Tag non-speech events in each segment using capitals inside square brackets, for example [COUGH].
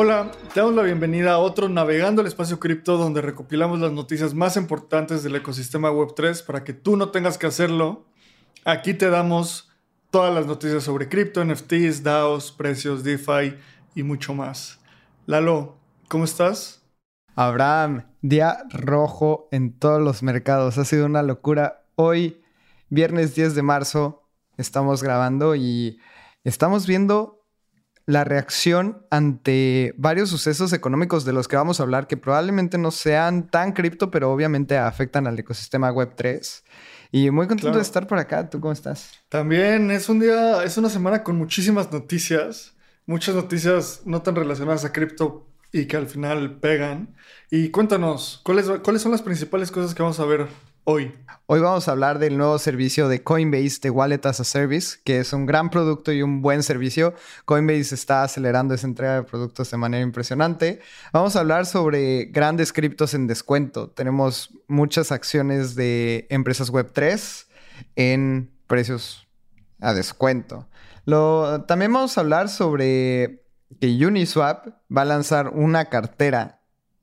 Hola, te damos la bienvenida a otro Navegando el Espacio Cripto donde recopilamos las noticias más importantes del ecosistema Web3 para que tú no tengas que hacerlo. Aquí te damos todas las noticias sobre cripto, NFTs, DAOs, precios, DeFi y mucho más. Lalo, ¿cómo estás? Abraham, día rojo en todos los mercados. Ha sido una locura. Hoy, viernes 10 de marzo, estamos grabando y estamos viendo la reacción ante varios sucesos económicos de los que vamos a hablar que probablemente no sean tan cripto, pero obviamente afectan al ecosistema Web3. Y muy contento de estar por acá. ¿Tú cómo estás? También es un día, es una semana con muchísimas noticias, muchas noticias no tan relacionadas a cripto y que al final pegan. Y cuéntanos, ¿cuáles, ¿cuáles son las principales cosas que vamos a ver hoy? Vamos a hablar del nuevo servicio de Coinbase de Wallet as a Service, que es un gran producto y un buen servicio. Coinbase está acelerando esa entrega de productos de manera impresionante. Vamos a hablar sobre grandes criptos en descuento. Tenemos muchas acciones de empresas Web3 en precios a descuento. También vamos a hablar sobre que Uniswap va a lanzar una cartera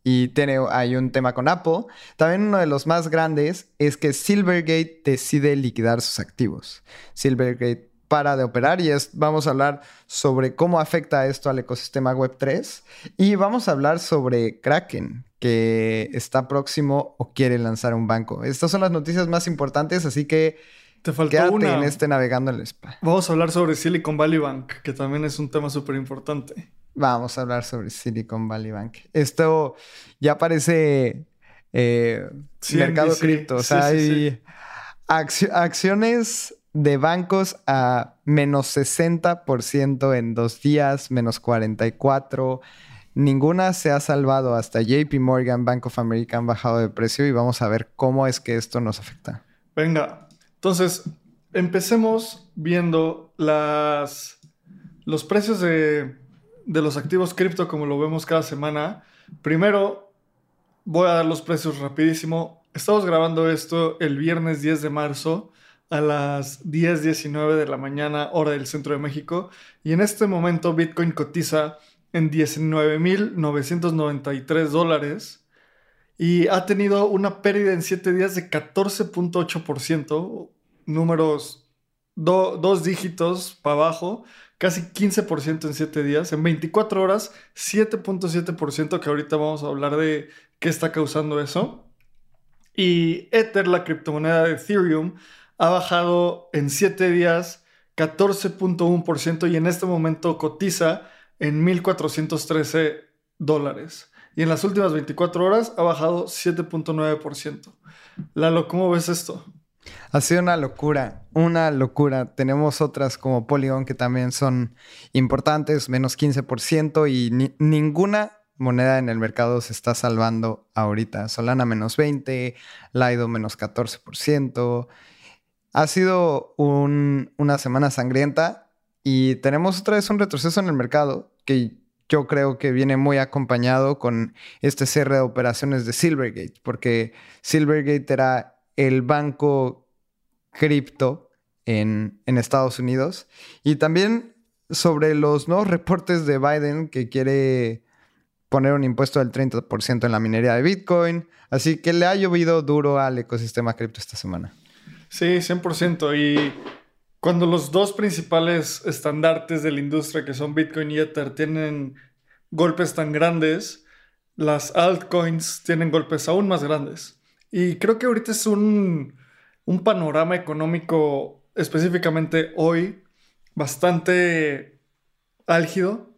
y tiene, hay un tema con Apple. También uno de los más grandes es que Silvergate decide liquidar sus activos. Silvergate para de operar y es, vamos a hablar sobre cómo afecta esto al ecosistema Web3 y vamos a hablar sobre Kraken que está próximo o quiere lanzar un banco. Estas son las noticias más importantes, así que te falta una. en este navegando en el spa. Vamos a hablar sobre Silicon Valley Bank, que también es un tema súper importante. Vamos a hablar sobre Silicon Valley Bank. Esto ya parece eh, mercado cripto. O sea, hay acciones de bancos a menos 60% en dos días, menos 44%. Ninguna se ha salvado. Hasta JP Morgan, Bank of America han bajado de precio y vamos a ver cómo es que esto nos afecta. Venga, entonces empecemos viendo las, los precios de de los activos cripto como lo vemos cada semana. Primero, voy a dar los precios rapidísimo. Estamos grabando esto el viernes 10 de marzo a las 10.19 de la mañana, hora del centro de México. Y en este momento Bitcoin cotiza en 19.993 dólares y ha tenido una pérdida en 7 días de 14.8%, números dos dígitos para abajo casi 15% en 7 días. En 24 horas, 7.7%, que ahorita vamos a hablar de qué está causando eso. Y Ether, la criptomoneda de Ethereum, ha bajado en 7 días 14.1% y en este momento cotiza en 1.413 dólares. Y en las últimas 24 horas ha bajado 7.9%. Lalo, ¿cómo ves esto? Ha sido una locura, una locura. Tenemos otras como Polygon que también son importantes, menos 15% y ninguna moneda en el mercado se está salvando ahorita. Solana menos 20, Lido menos 14%. Ha sido una semana sangrienta y tenemos otra vez un retroceso en el mercado que yo creo que viene muy acompañado con este cierre de operaciones de Silvergate, porque Silvergate era el banco cripto en, Estados Unidos. Y también sobre los nuevos reportes de Biden que quiere poner un impuesto del 30% en la minería de Bitcoin. Así que le ha llovido duro al ecosistema cripto esta semana. Sí, 100%. Y cuando los dos principales estandartes de la industria, que son Bitcoin y Ether, tienen golpes tan grandes, las altcoins tienen golpes aún más grandes. Y creo que ahorita es un, un panorama económico específicamente hoy bastante álgido.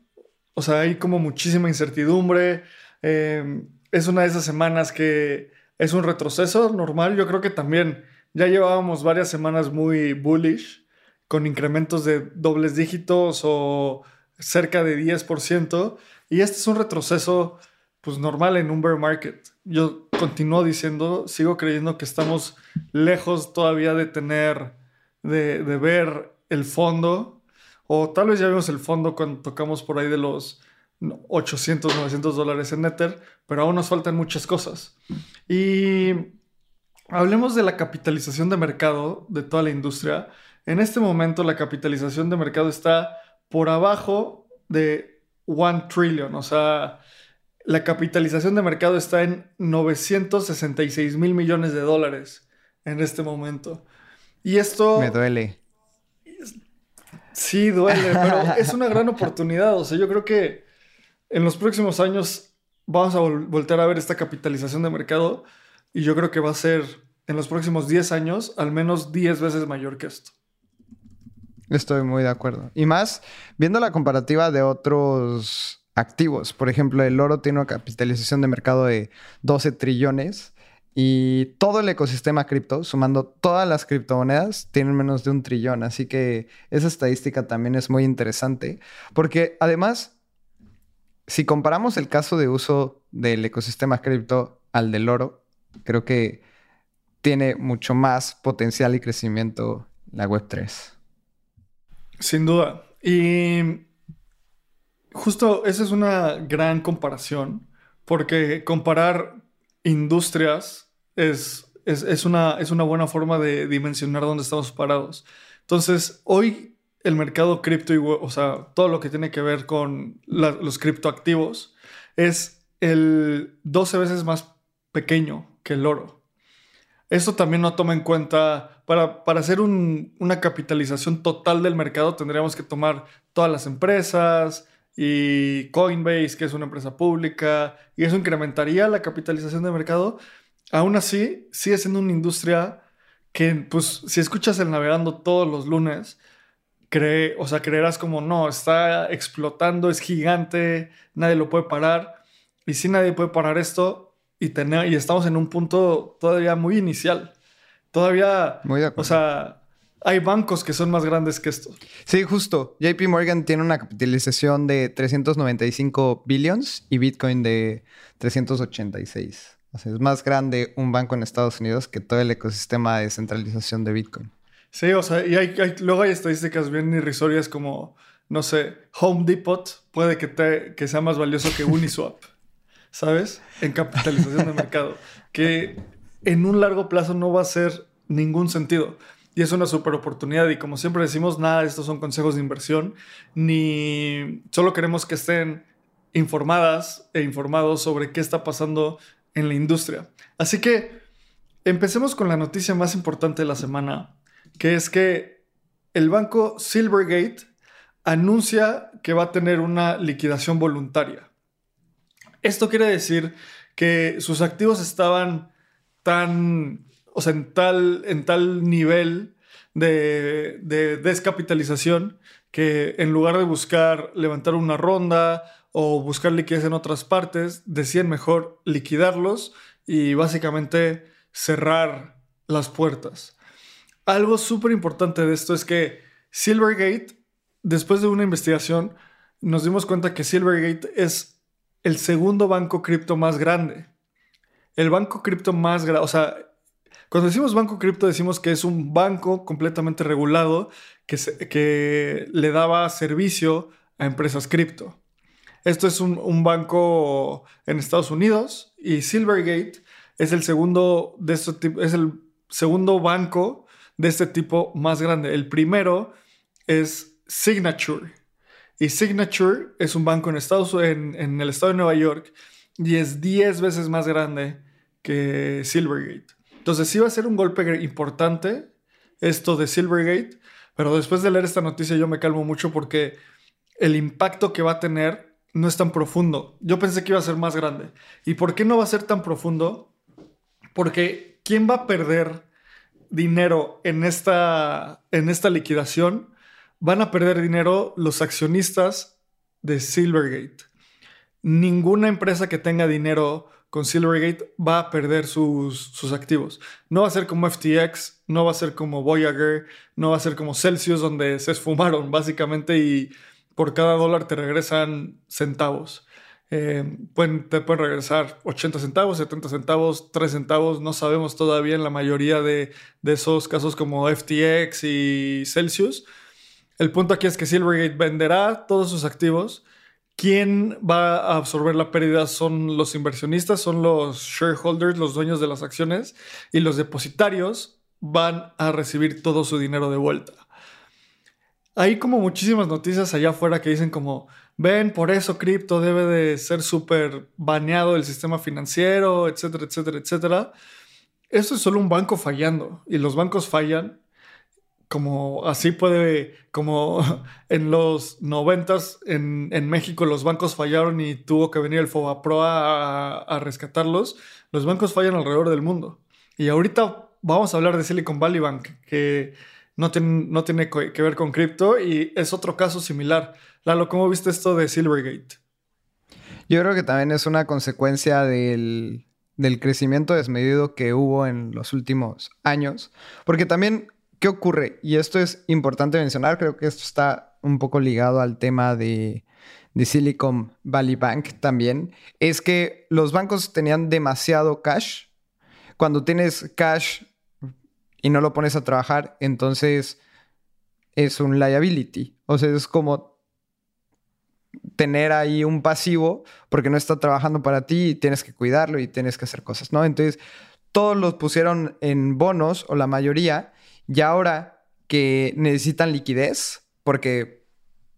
O sea, hay como muchísima incertidumbre. Em, es una de esas semanas que es un retroceso normal. Yo creo que también ya llevábamos varias semanas muy bullish, con incrementos de dobles dígitos o cerca de 10%. Y este es un retroceso pues normal en un bear market. Yo continúo diciendo, sigo creyendo que estamos lejos todavía de tener, de, de ver el fondo, o tal vez ya vimos el fondo cuando tocamos por ahí de los 800, 900 dólares en Ether, pero aún nos faltan muchas cosas. Y hablemos de la capitalización de mercado de toda la industria. En este momento la capitalización de mercado está por abajo de 1 trillion, o sea, la capitalización de mercado está en 966 mil millones de dólares en este momento. Y esto... Me duele. Sí, duele, pero [LAUGHS] es una gran oportunidad. O sea, yo creo que en los próximos años vamos a volver a ver esta capitalización de mercado y yo creo que va a ser en los próximos 10 años al menos 10 veces mayor que esto. Estoy muy de acuerdo. Y más, viendo la comparativa de otros activos. Por ejemplo, el oro tiene una capitalización de mercado de 12 trillones y todo el ecosistema cripto, sumando todas las criptomonedas, tienen menos de un trillón. Así que esa estadística también es muy interesante porque además si comparamos el caso de uso del ecosistema cripto al del oro, creo que tiene mucho más potencial y crecimiento la Web3. Sin duda. Y justo esa es una gran comparación, porque comparar industrias es, es, una, es una buena forma de dimensionar dónde estamos parados. Entonces, hoy el mercado cripto, o sea, todo lo que tiene que ver con los criptoactivos, es el 12 veces más pequeño que el oro. Esto también no toma en cuenta, para, para hacer una capitalización total del mercado tendríamos que tomar todas las empresas y Coinbase, que es una empresa pública, y eso incrementaría la capitalización del mercado. Aún así, sigue siendo una industria que, pues, si escuchas el navegando todos los lunes, cree, o sea, creerás como, no, está explotando, es gigante, nadie lo puede parar. Y si nadie puede parar esto y, tener, y estamos en un punto todavía muy inicial. Todavía, muy o sea, hay bancos que son más grandes que esto. Sí, justo. JP Morgan tiene una capitalización de 395 billions y Bitcoin de 386. O sea, es más grande un banco en Estados Unidos que todo el ecosistema de centralización de Bitcoin. Sí, o sea, y hay, luego hay estadísticas bien irrisorias como, no sé, Home Depot puede que, te, que sea más valioso que Uniswap, [LAUGHS] ¿sabes? En capitalización de mercado, que en un largo plazo no va a ser ningún sentido. Y es una super oportunidad. Y como siempre decimos, nada estos son consejos de inversión, ni solo queremos que estén informadas e informados sobre qué está pasando en la industria. Así que empecemos con la noticia más importante de la semana, que es que el banco Silvergate anuncia que va a tener una liquidación voluntaria. Esto quiere decir que sus activos estaban tan, o sea, en tal, en tal nivel de, de descapitalización que en lugar de buscar levantar una ronda o buscar liquidez en otras partes, decían mejor liquidarlos y básicamente cerrar las puertas. Algo súper importante de esto es que Silvergate, después de una investigación, nos dimos cuenta que Silvergate es el segundo banco cripto más grande. El banco cripto más grande, cuando decimos banco cripto decimos que es un banco completamente regulado que, le daba servicio a empresas cripto. Esto es un, un, banco en Estados Unidos y Silvergate es el segundo de este es el segundo banco de este tipo más grande. El primero es Signature. Y Signature es un banco en, Estados, en, en el estado de Nueva York y es 10 veces más grande que Silvergate. Entonces sí va a ser un golpe importante esto de Silvergate, pero después de leer esta noticia yo me calmo mucho porque el impacto que va a tener no es tan profundo. Yo pensé que iba a ser más grande. ¿Y por qué no va a ser tan profundo? Porque ¿quién va a perder dinero en esta, en esta liquidación, van a perder dinero los accionistas de Silvergate. Ninguna empresa que tenga dinero con Silvergate va a perder sus, sus, activos. No va a ser como FTX, no va a ser como Voyager, no va a ser como Celsius, donde se esfumaron básicamente y por cada dólar te regresan centavos. Eh, pueden, te pueden regresar 80 centavos, 70 centavos, 3 centavos. No sabemos todavía en la mayoría de, de esos casos como FTX y Celsius. El punto aquí es que Silvergate venderá todos sus activos. ¿Quién va a absorber la pérdida? Son los inversionistas, son los shareholders, los dueños de las acciones y los depositarios van a recibir todo su dinero de vuelta. Hay como muchísimas noticias allá afuera que dicen como, ven, por eso cripto debe de ser súper baneado del sistema financiero, etcétera, etcétera, etcétera. Esto es solo un banco fallando y los bancos fallan como así puede, como [LAUGHS] en los noventas en, en, México los bancos fallaron y tuvo que venir el FOBAPRO a, a rescatarlos, los bancos fallan alrededor del mundo. Y ahorita vamos a hablar de Silicon Valley Bank, que no, no tiene que ver con cripto y es otro caso similar. Lalo, ¿cómo viste esto de Silvergate? Yo creo que también es una consecuencia del, del crecimiento desmedido que hubo en los últimos años, porque también ¿qué ocurre? Y esto es importante mencionar, creo que esto está un poco ligado al tema de, Silicon Valley Bank también, es que los bancos tenían demasiado cash. Cuando tienes cash y no lo pones a trabajar, entonces es un liability. O sea, es como tener ahí un pasivo porque no está trabajando para ti y tienes que cuidarlo y tienes que hacer cosas, ¿no? Entonces, todos los pusieron en bonos o la mayoría y ahora que necesitan liquidez, porque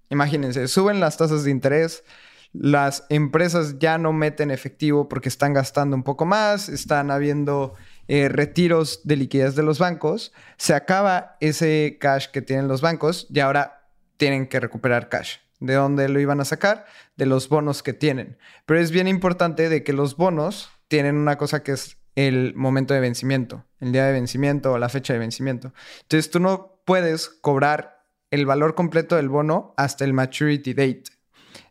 imagínense, suben las tasas de interés, las empresas ya no meten efectivo porque están gastando un poco más, están habiendo eh, retiros de liquidez de los bancos, se acaba ese cash que tienen los bancos y ahora tienen que recuperar cash. ¿De dónde lo iban a sacar? De los bonos que tienen. Pero es bien importante de que los bonos tienen una cosa que es el momento de vencimiento, el día de vencimiento o la fecha de vencimiento. Entonces tú no puedes cobrar el valor completo del bono hasta el maturity date.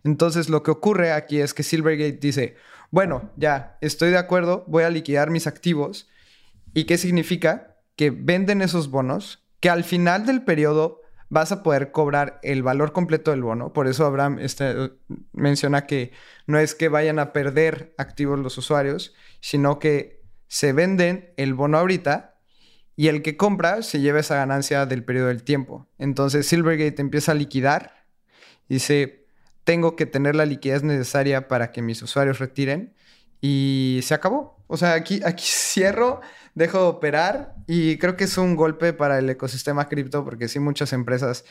Entonces lo que ocurre aquí es que Silvergate dice, bueno, ya, estoy de acuerdo, voy a liquidar mis activos. ¿Y qué significa? Que venden esos bonos, que al final del periodo vas a poder cobrar el valor completo del bono. Por eso Abraham este, menciona que no es que vayan a perder activos los usuarios, sino que se venden el bono ahorita y el que compra se lleva esa ganancia del periodo del tiempo. Entonces Silvergate empieza a liquidar y dice, tengo que tener la liquidez necesaria para que mis usuarios retiren y se acabó. O sea, aquí, aquí [LAUGHS] cierro, dejo de operar y creo que es un golpe para el ecosistema cripto porque sí muchas empresas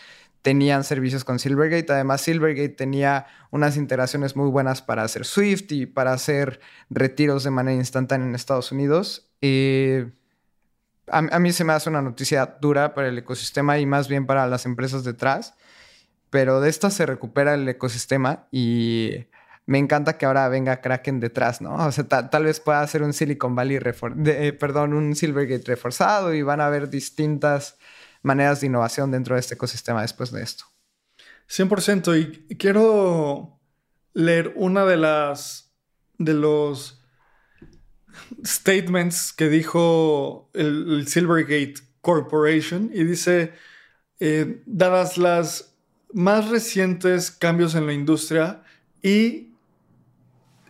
tenían servicios con Silvergate. Además, Silvergate tenía unas integraciones muy buenas para hacer Swift y para hacer retiros de manera instantánea en Estados Unidos. a, a, mí se me hace una noticia dura para el ecosistema y más bien para las empresas detrás. Pero de esta se recupera el ecosistema y me encanta que ahora venga Kraken detrás, ¿no? O sea, tal vez pueda ser un Silicon Valley, de, eh, perdón, un Silvergate reforzado y van a haber distintas maneras de innovación dentro de este ecosistema después de esto. 100%. Y quiero leer una de las de los statements que dijo el, Silvergate Corporation y dice, eh, dadas las más recientes cambios en la industria y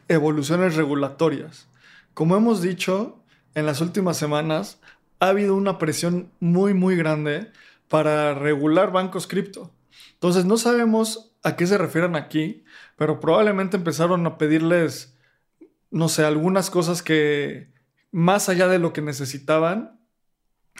evoluciones regulatorias. Como hemos dicho en las últimas semanas, ha habido una presión muy, muy grande para regular bancos cripto. Entonces, no sabemos a qué se refieren aquí, pero probablemente empezaron a pedirles, no sé, algunas cosas que más allá de lo que necesitaban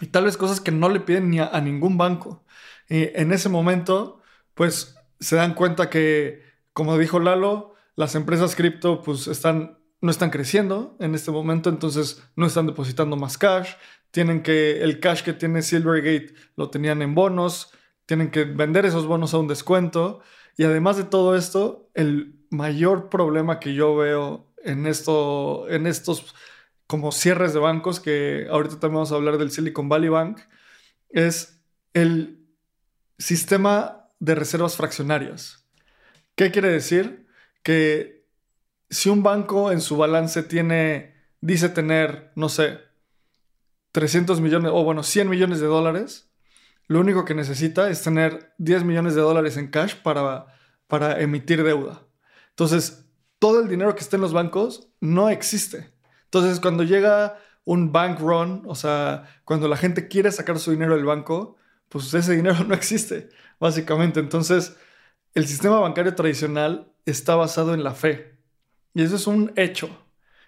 y tal vez cosas que no le piden ni a, ningún banco. Y en ese momento, pues se dan cuenta que, como dijo Lalo, las empresas cripto pues están, no están creciendo en este momento, entonces no están depositando más cash, tienen que, el cash que tiene Silvergate lo tenían en bonos, tienen que vender esos bonos a un descuento. Y además de todo esto, el mayor problema que yo veo en, esto, en estos como cierres de bancos, que ahorita también vamos a hablar del Silicon Valley Bank, es el sistema de reservas fraccionarias. ¿Qué quiere decir? Que si un banco en su balance tiene, dice tener, no sé, 300 millones, o bueno, 100 millones de dólares, lo único que necesita es tener 10 millones de dólares en cash para para emitir deuda. Entonces, todo el dinero que está en los bancos no existe. Entonces, cuando llega un bank run, o sea, cuando la gente quiere sacar su dinero del banco, pues ese dinero [LAUGHS] no existe, básicamente. Entonces, el sistema bancario tradicional está basado en la fe. Y eso es un hecho.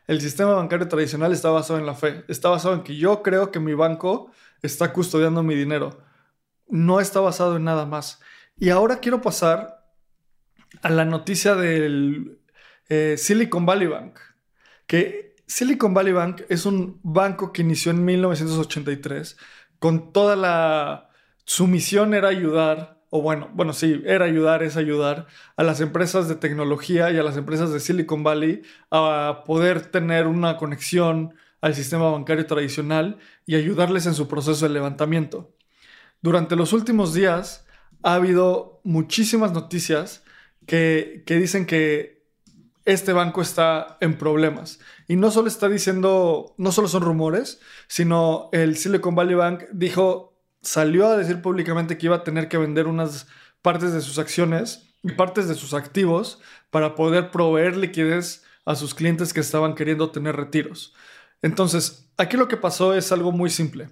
El sistema bancario tradicional está basado en la fe. Está basado en que yo creo que mi banco está custodiando mi dinero. No está basado en nada más. Y ahora quiero pasar a la noticia del eh, Silicon Valley Bank. Que Silicon Valley Bank es un banco que inició en 1983 con toda la... Su misión era ayudar o bueno, bueno, sí, era ayudar, es ayudar a las empresas de tecnología y a las empresas de Silicon Valley a poder tener una conexión al sistema bancario tradicional y ayudarles en su proceso de levantamiento. Durante los últimos días ha habido muchísimas noticias que, que dicen que este banco está en problemas. Y no solo está diciendo, no solo son rumores, sino el Silicon Valley Bank dijo salió a decir públicamente que iba a tener que vender unas partes de sus acciones y partes de sus activos para poder proveer liquidez a sus clientes que estaban queriendo tener retiros. Entonces, aquí lo que pasó es algo muy simple.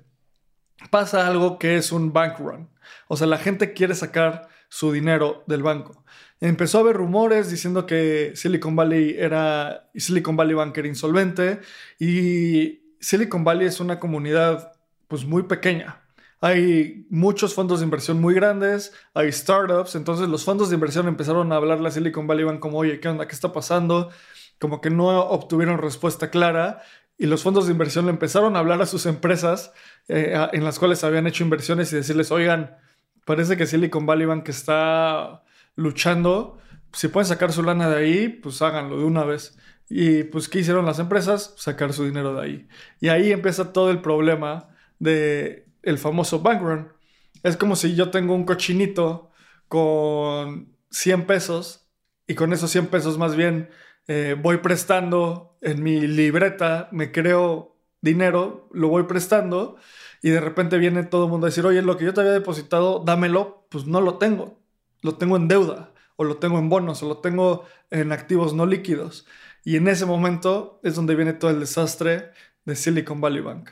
Pasa algo que es un bank run. O sea, la gente quiere sacar su dinero del banco. Empezó a haber rumores diciendo que Silicon Valley era Silicon Valley Bank era insolvente y Silicon Valley es una comunidad pues muy pequeña hay muchos fondos de inversión muy grandes, hay startups, entonces los fondos de inversión empezaron a hablarle a Silicon Valley Bank como, oye, ¿qué onda? ¿Qué está pasando? Como que no obtuvieron respuesta clara y los fondos de inversión le empezaron a hablar a sus empresas eh, en las cuales habían hecho inversiones y decirles, oigan, parece que Silicon Valley Bank está luchando, si pueden sacar su lana de ahí, pues háganlo de una vez. Y pues, ¿qué hicieron las empresas? Sacar su dinero de ahí. Y ahí empieza todo el problema de el famoso bank run. Es como si yo tengo un cochinito con 100 pesos y con esos 100 pesos más bien eh, voy prestando en mi libreta, me creo dinero, lo voy prestando y de repente viene todo el mundo a decir, oye, lo que yo te había depositado, dámelo, pues no lo tengo, lo tengo en deuda o lo tengo en bonos o lo tengo en activos no líquidos. Y en ese momento es donde viene todo el desastre de Silicon Valley Bank.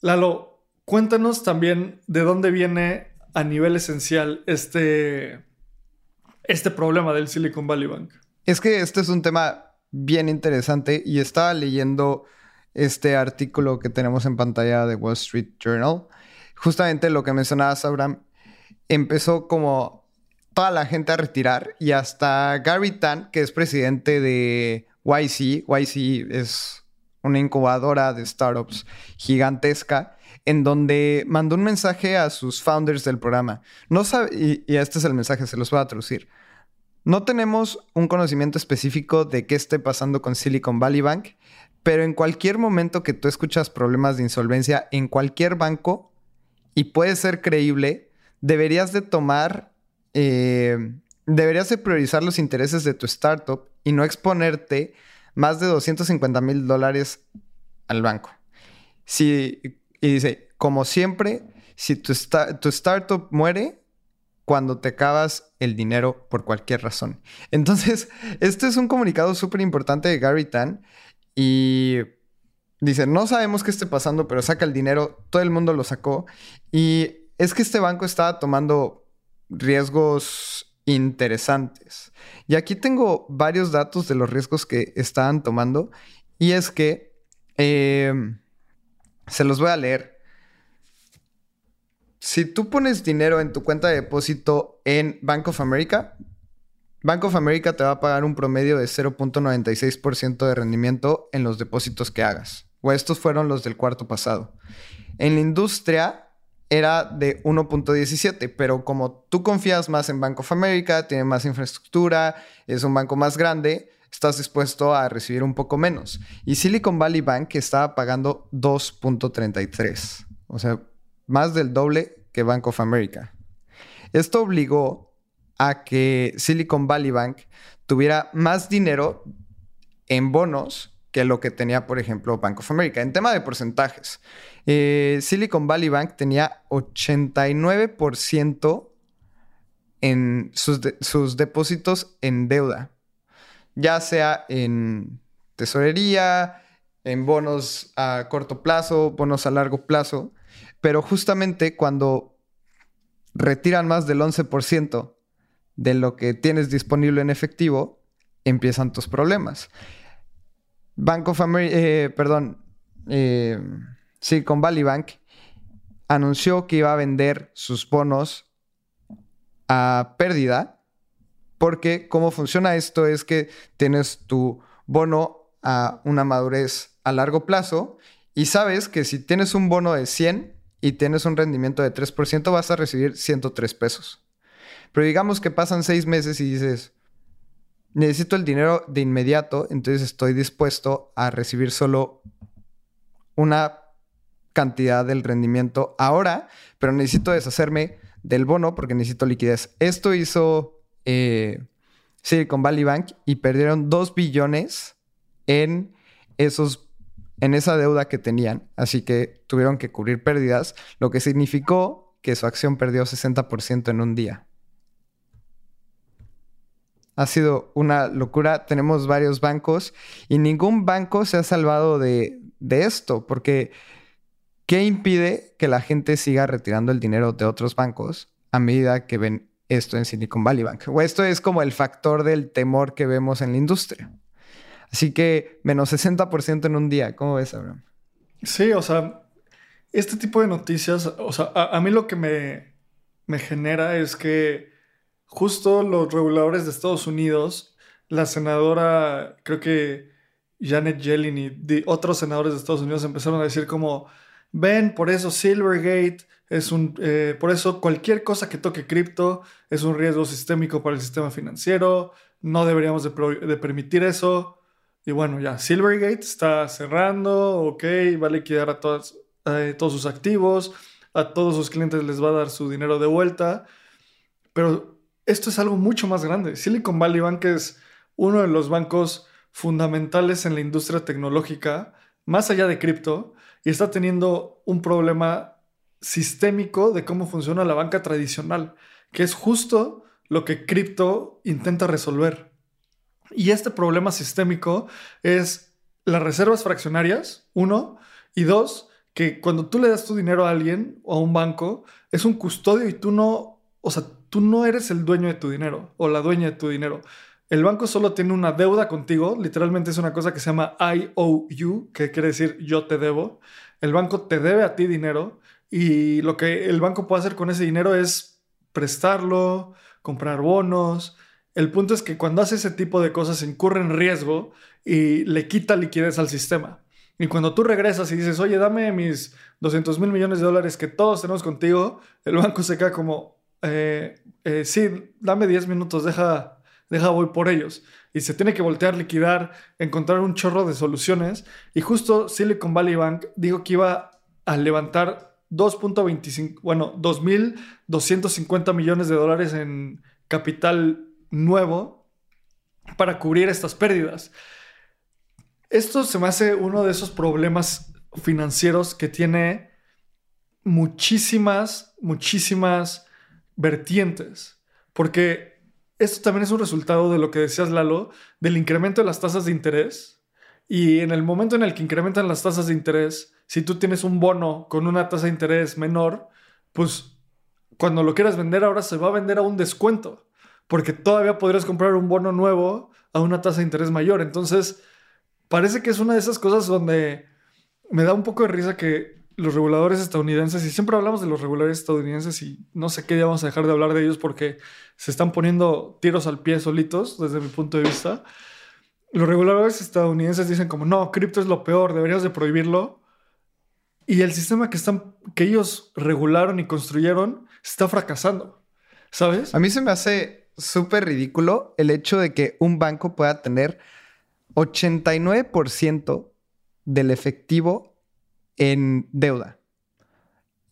Lalo, Cuéntanos también de dónde viene a nivel esencial este, este problema del Silicon Valley Bank. Es que este es un tema bien interesante y estaba leyendo este artículo que tenemos en pantalla de Wall Street Journal. Justamente lo que mencionabas, Abraham, empezó como toda la gente a retirar y hasta Gary Tan, que es presidente de YC, YC es una incubadora de startups gigantesca, en donde mandó un mensaje a sus founders del programa. Y, este es el mensaje, se los voy a traducir. No tenemos un conocimiento específico de qué esté pasando con Silicon Valley Bank, pero en cualquier momento que tú escuchas problemas de insolvencia en cualquier banco y puede ser creíble, deberías de tomar, eh, deberías de priorizar los intereses de tu startup y no exponerte más de 250 mil dólares al banco. Si y dice, como siempre, si tu, tu startup muere, cuando te acabas el dinero por cualquier razón. [LAUGHS] Entonces, este es un comunicado súper importante de Gary Tan y dice, no sabemos qué esté pasando, pero saca el dinero, todo el mundo lo sacó y es que este banco estaba tomando riesgos interesantes. Y aquí tengo varios datos de los riesgos que estaban tomando y es que... Eh, se los voy a leer. Si tú pones dinero en tu cuenta de depósito en Bank of America, Bank of America te va a pagar un promedio de 0.96% de rendimiento en los depósitos que hagas. O estos fueron los del cuarto pasado. En la industria era de 1.17, pero como tú confías más en Bank of America, tiene más infraestructura, es un banco más grande, estás dispuesto a recibir un poco menos. Y Silicon Valley Bank estaba pagando 2.33, o sea, más del doble que Bank of America. Esto obligó a que Silicon Valley Bank tuviera más dinero en bonos que lo que tenía, por ejemplo, Bank of America. En tema de porcentajes, eh, Silicon Valley Bank tenía 89% en sus, sus depósitos en deuda, ya sea en tesorería, en bonos a corto plazo, bonos a largo plazo, pero justamente cuando retiran más del 11% de lo que tienes disponible en efectivo, empiezan tus problemas. Bank of America, eh, perdón, eh, Silicon Valley Bank anunció que iba a vender sus bonos a pérdida, porque cómo funciona esto es que tienes tu bono a una madurez a largo plazo y sabes que si tienes un bono de 100 y tienes un rendimiento de 3%, vas a recibir 103 pesos. Pero digamos que pasan seis meses y dices, necesito el dinero de inmediato, entonces estoy dispuesto a recibir solo una cantidad del rendimiento ahora, pero necesito deshacerme del bono porque necesito liquidez. Esto hizo eh, Silicon Valley Bank y perdieron 2 billones en esos en esa deuda que tenían, así que tuvieron que cubrir pérdidas, lo que significó que su acción perdió 60% en un día. Ha sido una locura, tenemos varios bancos y ningún banco se ha salvado de, de esto, porque ¿qué impide que la gente siga retirando el dinero de otros bancos a medida que ven esto en Silicon Valley Bank? O esto es como el factor del temor que vemos en la industria. Así que menos 60% en un día. ¿Cómo ves, Abraham? Sí, o sea, este tipo de noticias, o sea, a, mí lo que me, me genera es que justo los reguladores de Estados Unidos, la senadora, creo que Janet Yellen y otros senadores de Estados Unidos empezaron a decir como, ven, por eso Silvergate es un, eh, por eso cualquier cosa que toque cripto es un riesgo sistémico para el sistema financiero, no deberíamos de permitir eso. Y bueno, ya, Silvergate está cerrando, ok, va a liquidar a todos, todos sus activos, a todos sus clientes les va a dar su dinero de vuelta, pero esto es algo mucho más grande. Silicon Valley Bank es uno de los bancos fundamentales en la industria tecnológica, más allá de cripto, y está teniendo un problema sistémico de cómo funciona la banca tradicional, que es justo lo que cripto intenta resolver. Y este problema sistémico es las reservas fraccionarias, uno, y dos, que cuando tú le das tu dinero a alguien o a un banco, es un custodio y tú no, o sea, tú no eres el dueño de tu dinero o la dueña de tu dinero. El banco solo tiene una deuda contigo, literalmente es una cosa que se llama IOU, que quiere decir yo te debo. El banco te debe a ti dinero y lo que el banco puede hacer con ese dinero es prestarlo, comprar bonos, el punto es que cuando hace ese tipo de cosas incurre en riesgo y le quita liquidez al sistema. Y cuando tú regresas y dices, oye, dame mis 200 mil millones de dólares que todos tenemos contigo, el banco se queda como, eh, eh, sí, dame 10 minutos, deja, deja, voy por ellos. Y se tiene que voltear, liquidar, encontrar un chorro de soluciones. Y justo Silicon Valley Bank dijo que iba a levantar 2.25, bueno, 2.250 millones de dólares en capital nuevo para cubrir estas pérdidas. Esto se me hace uno de esos problemas financieros que tiene muchísimas, muchísimas vertientes. Porque esto también es un resultado de lo que decías, Lalo, del incremento de las tasas de interés. Y en el momento en el que incrementan las tasas de interés, si tú tienes un bono con una tasa de interés menor, pues cuando lo quieras vender ahora se va a vender a un descuento porque todavía podrías comprar un bono nuevo a una tasa de interés mayor. Entonces, parece que es una de esas cosas donde me da un poco de risa que los reguladores estadounidenses, y siempre hablamos de los reguladores estadounidenses y no sé qué día vamos a dejar de hablar de ellos porque se están poniendo tiros al pie solitos desde mi punto de vista. Los reguladores estadounidenses dicen como, no, cripto es lo peor, deberías de prohibirlo. Y el sistema que, están, que ellos regularon y construyeron está fracasando, ¿sabes? A mí se me hace súper ridículo el hecho de que un banco pueda tener 89% del efectivo en deuda.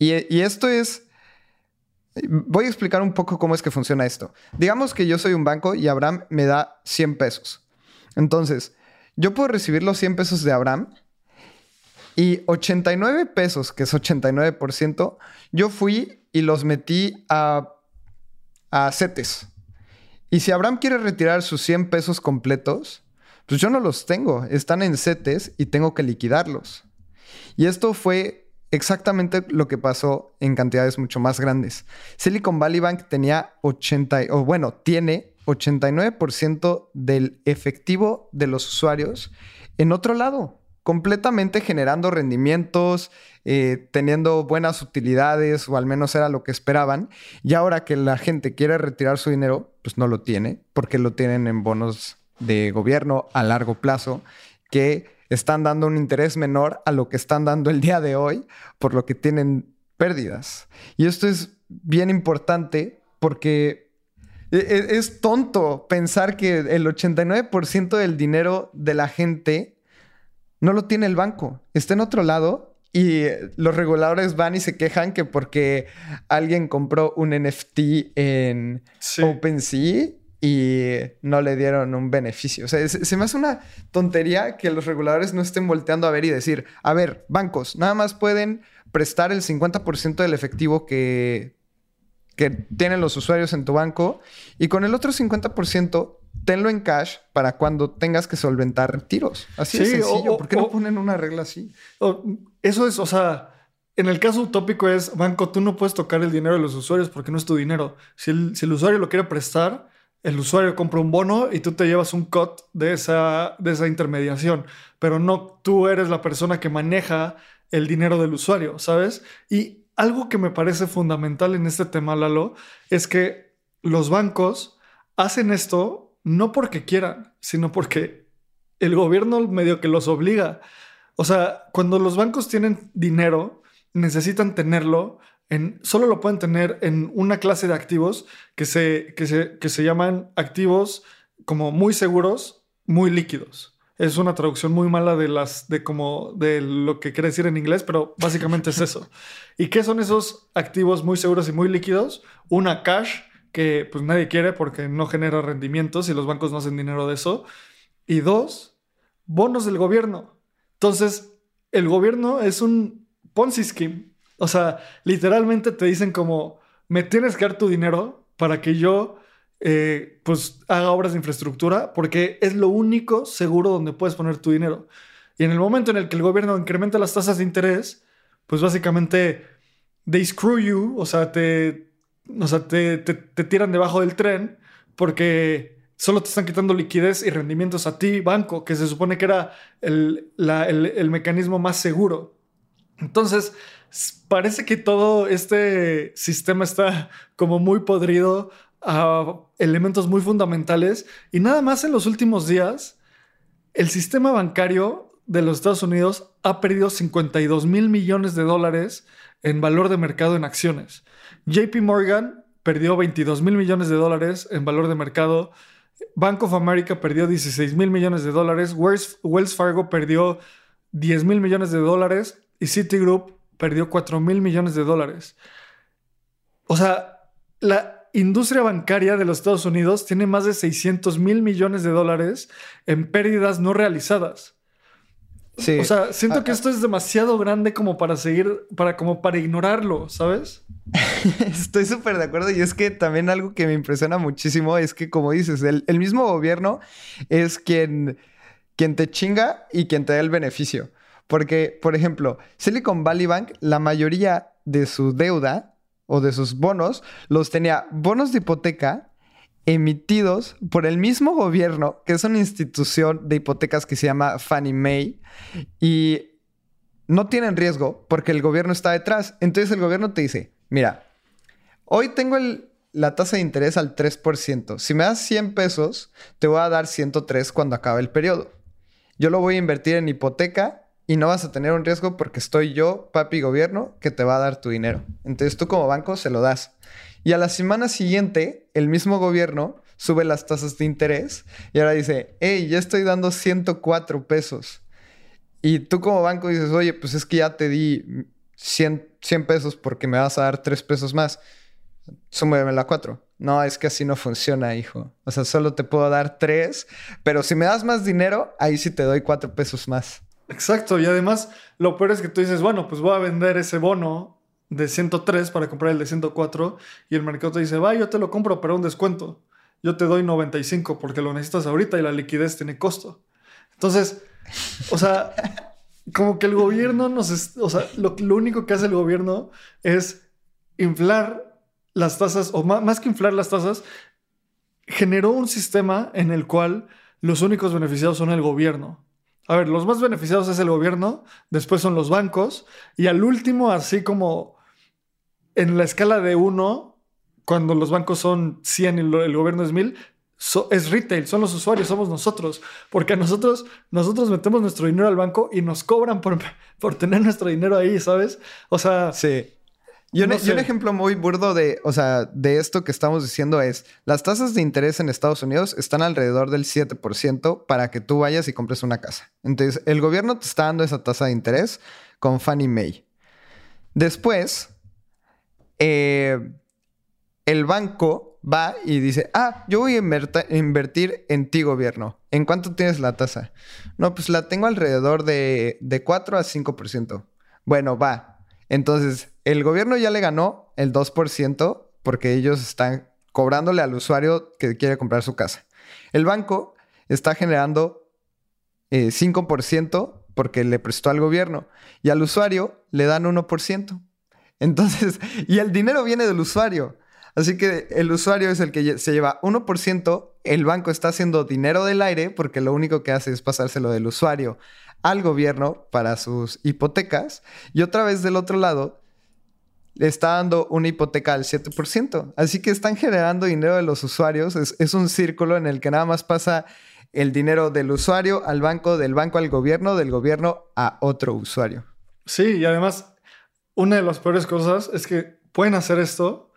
Y, y, esto es... Voy a explicar un poco cómo es que funciona esto. Digamos que yo soy un banco y Abraham me da 100 pesos. Entonces, yo puedo recibir los 100 pesos de Abraham y 89 pesos, que es 89%, yo fui y los metí a a CETES. Y si Abraham quiere retirar sus 100 pesos completos, pues yo no los tengo, están en CETES y tengo que liquidarlos. Y esto fue exactamente lo que pasó en cantidades mucho más grandes. Silicon Valley Bank tenía 80, o bueno, tiene 89% del efectivo de los usuarios en otro lado, completamente generando rendimientos, eh, teniendo buenas utilidades, o al menos era lo que esperaban. Y ahora que la gente quiere retirar su dinero, pues no lo tiene, porque lo tienen en bonos de gobierno a largo plazo, que están dando un interés menor a lo que están dando el día de hoy, por lo que tienen pérdidas. Y esto es bien importante porque e, e, es tonto pensar que el 89% del dinero de la gente no lo tiene el banco, está en otro lado y los reguladores van y se quejan que porque alguien compró un NFT en OpenSea y no le dieron un beneficio. O sea, se, me hace una tontería que los reguladores no estén volteando a ver y decir, a ver, bancos, nada más pueden prestar el 50% del efectivo que, que tienen los usuarios en tu banco y con el otro 50% tenlo en cash para cuando tengas que solventar retiros. Así de sencillo. ¿Por qué no ponen una regla así? eso es, o sea, en el caso utópico es, banco, tú no puedes tocar el dinero de los usuarios porque no es tu dinero. Si el, si el usuario lo quiere prestar, el usuario compra un bono y tú te llevas un cut de esa, de esa intermediación, pero no tú eres la persona que maneja el dinero del usuario, ¿sabes? Y algo que me parece fundamental en este tema, Lalo, es que los bancos hacen esto no porque quieran, sino porque el gobierno medio que los obliga. O sea, cuando los bancos tienen dinero, necesitan tenerlo solo lo pueden tener en una clase de activos que se, que se, que se llaman activos como muy seguros, muy líquidos. Es una traducción muy mala de las de como de lo que quiere decir en inglés, pero básicamente es eso. ¿Y qué son esos activos muy seguros y muy líquidos? Una cash que pues nadie quiere porque no genera rendimientos y los bancos no hacen dinero de eso. Y dos, bonos del gobierno. Entonces, el gobierno es un Ponzi scheme. O sea, literalmente te dicen como, me tienes que dar tu dinero para que yo, eh, pues, haga obras de infraestructura, porque es lo único seguro donde puedes poner tu dinero. Y en el momento en el que el gobierno incrementa las tasas de interés, pues básicamente, they screw you, o sea, te, o sea, te, te tiran debajo del tren, porque solo te están quitando liquidez y rendimientos a ti, banco, que se supone que era el, el, el mecanismo más seguro. Entonces, parece que todo este sistema está como muy podrido a elementos muy fundamentales y nada más en los últimos días el sistema bancario de los Estados Unidos ha perdido 52 mil millones de dólares en valor de mercado en acciones. JP Morgan perdió 22 mil millones de dólares en valor de mercado. Bank of America perdió 16 mil millones de dólares. Wells Fargo perdió 10 mil millones de dólares. Y Citigroup perdió 4 mil millones de dólares. O sea, la industria bancaria de los Estados Unidos tiene más de 600 mil millones de dólares en pérdidas no realizadas. Sí. O sea, siento que esto es demasiado grande como para seguir, para como para ignorarlo, ¿sabes? [LAUGHS] Estoy súper de acuerdo y es que también algo que me impresiona muchísimo es que, como dices, el, el mismo gobierno es quien, quien te chinga y quien te da el beneficio. Porque, por ejemplo, Silicon Valley Bank, la mayoría de su deuda o de sus bonos los tenía bonos de hipoteca emitidos por el mismo gobierno, que es una institución de hipotecas que se llama Fannie Mae, y no tienen riesgo porque el gobierno está detrás. Entonces el gobierno te dice, mira, hoy tengo la tasa de interés al 3%. Si me das 100 pesos, te voy a dar 103 cuando acabe el periodo. Yo lo voy a invertir en hipoteca y no vas a tener un riesgo porque estoy yo, papi gobierno, que te va a dar tu dinero. Entonces tú como banco se lo das. Y a la semana siguiente, el mismo gobierno sube las tasas de interés y ahora dice, hey, ya estoy dando 104 pesos. Y tú como banco dices, oye, pues es que ya te di 100, 100 pesos porque me vas a dar 3 pesos más. Súmeme la 4. No, es que así no funciona, hijo. O sea, solo te puedo dar 3, pero si me das más dinero, ahí sí te doy 4 pesos más. Exacto, y además lo peor es que tú dices, bueno, pues voy a vender ese bono de 103 para comprar el de 104 y el mercado te dice, va, yo te lo compro, pero un descuento. Yo te doy 95 porque lo necesitas ahorita y la liquidez tiene costo. Entonces, o sea, [LAUGHS] como que el gobierno nos... o sea, lo, lo, único que hace el gobierno es inflar las tasas, o más, más que inflar las tasas, generó un sistema en el cual los únicos beneficiados son el gobierno. A ver, los más beneficiados es el gobierno, después son los bancos, y al último, así como en la escala de uno, cuando los bancos son 100 y el gobierno es 1000, es retail, son los usuarios, somos nosotros. Porque a nosotros, nosotros metemos nuestro dinero al banco y nos cobran por, [LAUGHS] por tener nuestro dinero ahí, ¿sabes? O sea. Sí. Y un, ejemplo muy burdo de, o sea, de esto que estamos diciendo es, las tasas de interés en Estados Unidos están alrededor del 7% para que tú vayas y compres una casa. Entonces, el gobierno te está dando esa tasa de interés con Fannie Mae. Después, eh, el banco va y dice, ah, yo voy a invertir en ti, gobierno. ¿En cuánto tienes la tasa? No, pues la tengo alrededor de, de 4 a 5%. Bueno, va, entonces, el gobierno ya le ganó el 2% porque ellos están cobrándole al usuario que quiere comprar su casa. El banco está generando 5% eh, porque le prestó al gobierno y al usuario le dan 1%. Entonces, y el dinero viene del usuario. Así que el usuario es el que se lleva 1%, el banco está haciendo dinero del aire porque lo único que hace es pasárselo del usuario al gobierno para sus hipotecas y otra vez del otro lado le está dando una hipoteca al 7%. Así que están generando dinero de los usuarios. Es, un círculo en el que nada más pasa el dinero del usuario al banco, del banco al gobierno, del gobierno a otro usuario. Sí, y además, una de las peores cosas es que pueden hacer esto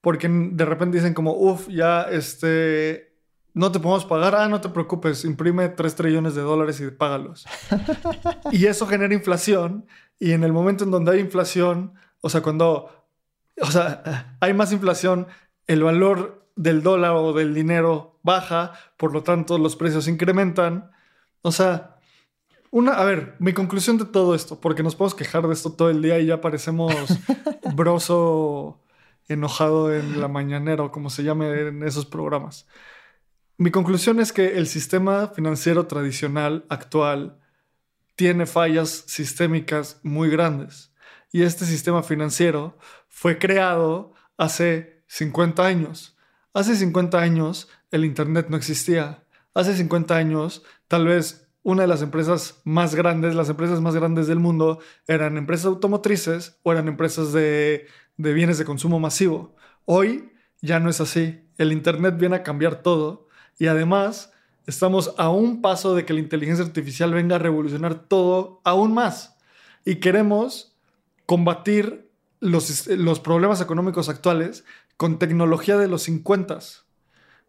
porque de repente dicen como, uff, ya este, no te podemos pagar, ah, no te preocupes, imprime 3 trillones de dólares y págalos. [LAUGHS] y eso genera inflación y en el momento en donde hay inflación, o sea, cuando, o sea, hay más inflación, el valor del dólar o del dinero baja, por lo tanto los precios incrementan. O sea, una, a ver, mi conclusión de todo esto, porque nos podemos quejar de esto todo el día y ya parecemos [LAUGHS] broso enojado en la mañanera o como se llame en esos programas. Mi conclusión es que el sistema financiero tradicional actual tiene fallas sistémicas muy grandes. Y este sistema financiero fue creado hace 50 años. Hace 50 años el Internet no existía. Hace 50 años tal vez una de las empresas más grandes, las empresas más grandes del mundo, eran empresas automotrices o eran empresas de, de bienes de consumo masivo. Hoy ya no es así. El Internet viene a cambiar todo y además, estamos a un paso de que la inteligencia artificial venga a revolucionar todo aún más. Y queremos combatir los, los problemas económicos actuales con tecnología de los 50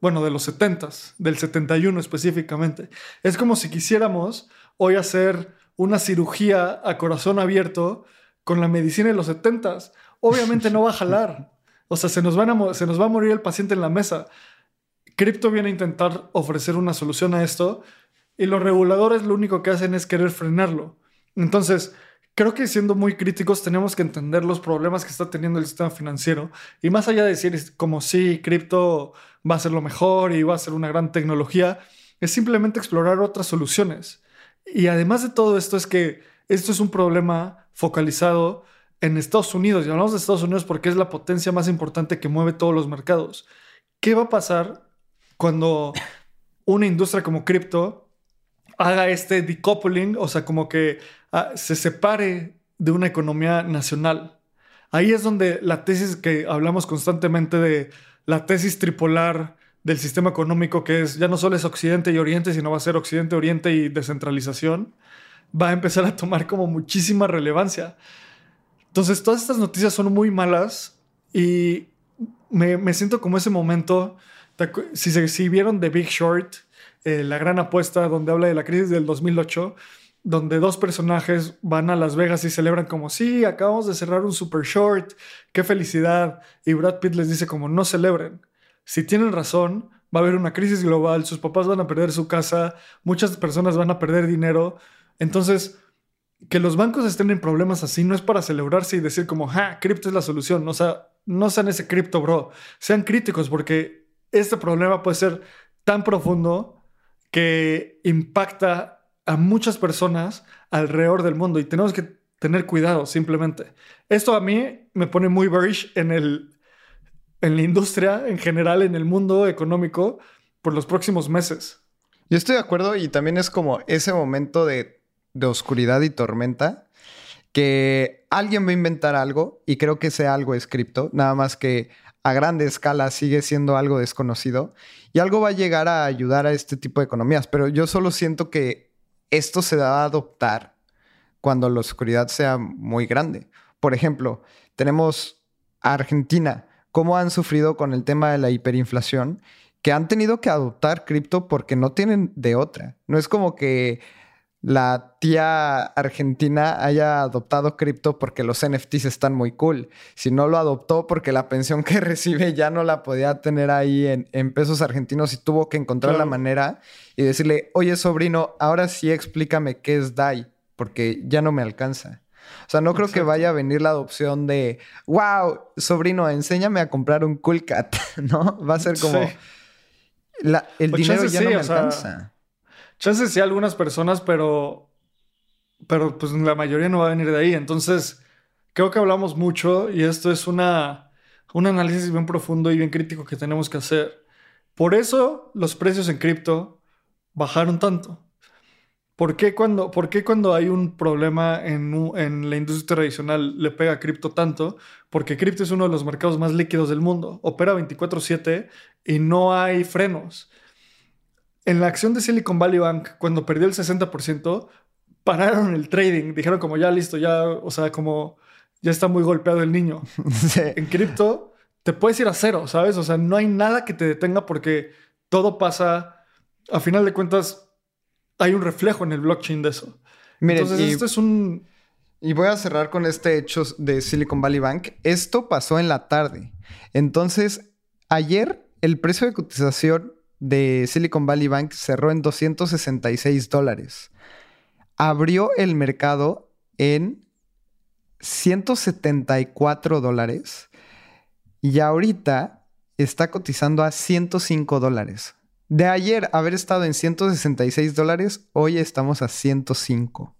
bueno, de los 70 del 71 específicamente. Es como si quisiéramos hoy hacer una cirugía a corazón abierto con la medicina de los 70 Obviamente no va a jalar. [LAUGHS] O sea, se nos, van a, se nos va a morir el paciente en la mesa. Crypto viene a intentar ofrecer una solución a esto y los reguladores lo único que hacen es querer frenarlo. Entonces, creo que siendo muy críticos tenemos que entender los problemas que está teniendo el sistema financiero y más allá de decir como sí, cripto va a ser lo mejor y va a ser una gran tecnología, es simplemente explorar otras soluciones. Y además de todo esto es que esto es un problema focalizado en Estados Unidos y hablamos de Estados Unidos porque es la potencia más importante que mueve todos los mercados. ¿Qué va a pasar cuando una industria como cripto haga este decoupling, o sea, como que ah, se separe de una economía nacional. Ahí es donde la tesis que hablamos constantemente de la tesis tripolar del sistema económico, que es ya no solo es Occidente y Oriente, sino va a ser Occidente, Oriente y descentralización, va a empezar a tomar como muchísima relevancia. Entonces, todas estas noticias son muy malas y me, me siento como ese momento si, se, vieron The Big Short, eh, la gran apuesta donde habla de la crisis del 2008, donde dos personajes van a Las Vegas y celebran como, sí, acabamos de cerrar un super short, qué felicidad. Y Brad Pitt les dice como, no celebren. Si tienen razón, va a haber una crisis global, sus papás van a perder su casa, muchas personas van a perder dinero. Entonces, que los bancos estén en problemas así no es para celebrarse y decir como, ja, cripto es la solución. O sea, no sean ese cripto, bro. Sean críticos porque este problema puede ser tan profundo que impacta a muchas personas alrededor del mundo y tenemos que tener cuidado simplemente. Esto a mí me pone muy bearish en, el, en la industria en general, en el mundo económico por los próximos meses. Yo estoy de acuerdo y también es como ese momento de, de oscuridad y tormenta que alguien va a inventar algo y creo que ese algo es cripto, nada más que a grande escala sigue siendo algo desconocido y algo va a llegar a ayudar a este tipo de economías, pero yo solo siento que esto se va a adoptar cuando la oscuridad sea muy grande. Por ejemplo, tenemos a Argentina, cómo han sufrido con el tema de la hiperinflación, que han tenido que adoptar cripto porque no tienen de otra. No es como que la tía argentina haya adoptado cripto porque los NFTs están muy cool. Si no lo adoptó porque la pensión que [LAUGHS] recibe ya no la podía tener ahí en, pesos argentinos y tuvo que encontrar la manera y decirle, oye sobrino, ahora sí explícame qué es DAI, porque ya no me alcanza. O sea, no creo que vaya a venir la adopción de, wow, sobrino, enséñame a comprar un Cool Cat, [LAUGHS] ¿no? Va a ser como, el pues dinero ya no me alcanza. Chances sí algunas personas, pero, pero pues la mayoría no va a venir de ahí. Entonces, creo que hablamos mucho y esto es una, un análisis bien profundo y bien crítico que tenemos que hacer. Por eso los precios en cripto bajaron tanto. ¿Por qué cuando, por qué cuando hay un problema en, en, la industria tradicional le pega a cripto tanto? Porque cripto es uno de los mercados más líquidos del mundo. Opera 24/7 y no hay frenos en la acción de Silicon Valley Bank, cuando perdió el 60%, pararon el trading. Dijeron como ya listo, ya, o sea, como ya está muy golpeado el niño. [LAUGHS] En cripto te puedes ir a cero, ¿sabes? O sea, no hay nada que te detenga porque todo pasa, a final de cuentas, hay un reflejo en el blockchain de eso. Entonces, esto es un... Y voy a cerrar con este hecho de Silicon Valley Bank. Esto pasó en la tarde. Entonces, ayer el precio de cotización de Silicon Valley Bank cerró en 266 dólares. Abrió el mercado en 174 dólares y ahorita está cotizando a 105 dólares. De ayer haber estado en 166 dólares, hoy estamos a 105.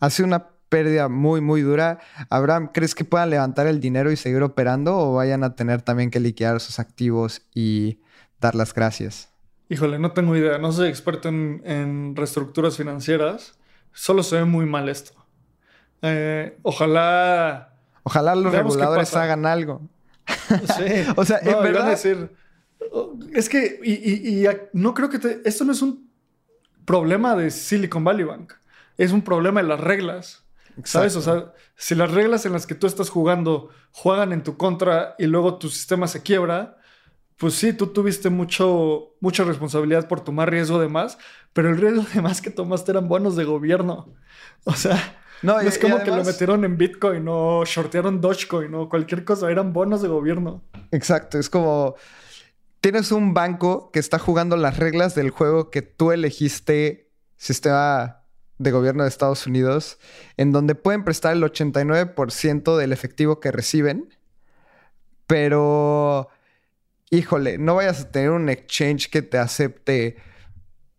Hace una pérdida muy, muy dura. Abraham, ¿crees que puedan levantar el dinero y seguir operando o vayan a tener también que liquidar sus activos y dar las gracias? Híjole, no tengo idea. No soy experto en, reestructuras financieras. Solo se ve muy mal esto. Eh, ojalá. Ojalá los reguladores hagan algo. Sí. [LAUGHS] o sea, en verdad. Decir, es que, y, no creo que esto no es un problema de Silicon Valley Bank. Es un problema de las reglas. ¿Sabes? O sea, si las reglas en las que tú estás jugando juegan en tu contra y luego tu sistema se quiebra, pues sí, tú tuviste mucho, mucha responsabilidad por tomar riesgo de más, pero el riesgo de más que tomaste eran bonos de gobierno. O sea, no, es como que lo metieron en Bitcoin o shortearon Dogecoin o cualquier cosa, eran bonos de gobierno. Exacto, es como tienes un banco que está jugando las reglas del juego que tú elegiste, sistema de gobierno de Estados Unidos, en donde pueden prestar el 89% del efectivo que reciben, pero híjole, no vayas a tener un exchange que te acepte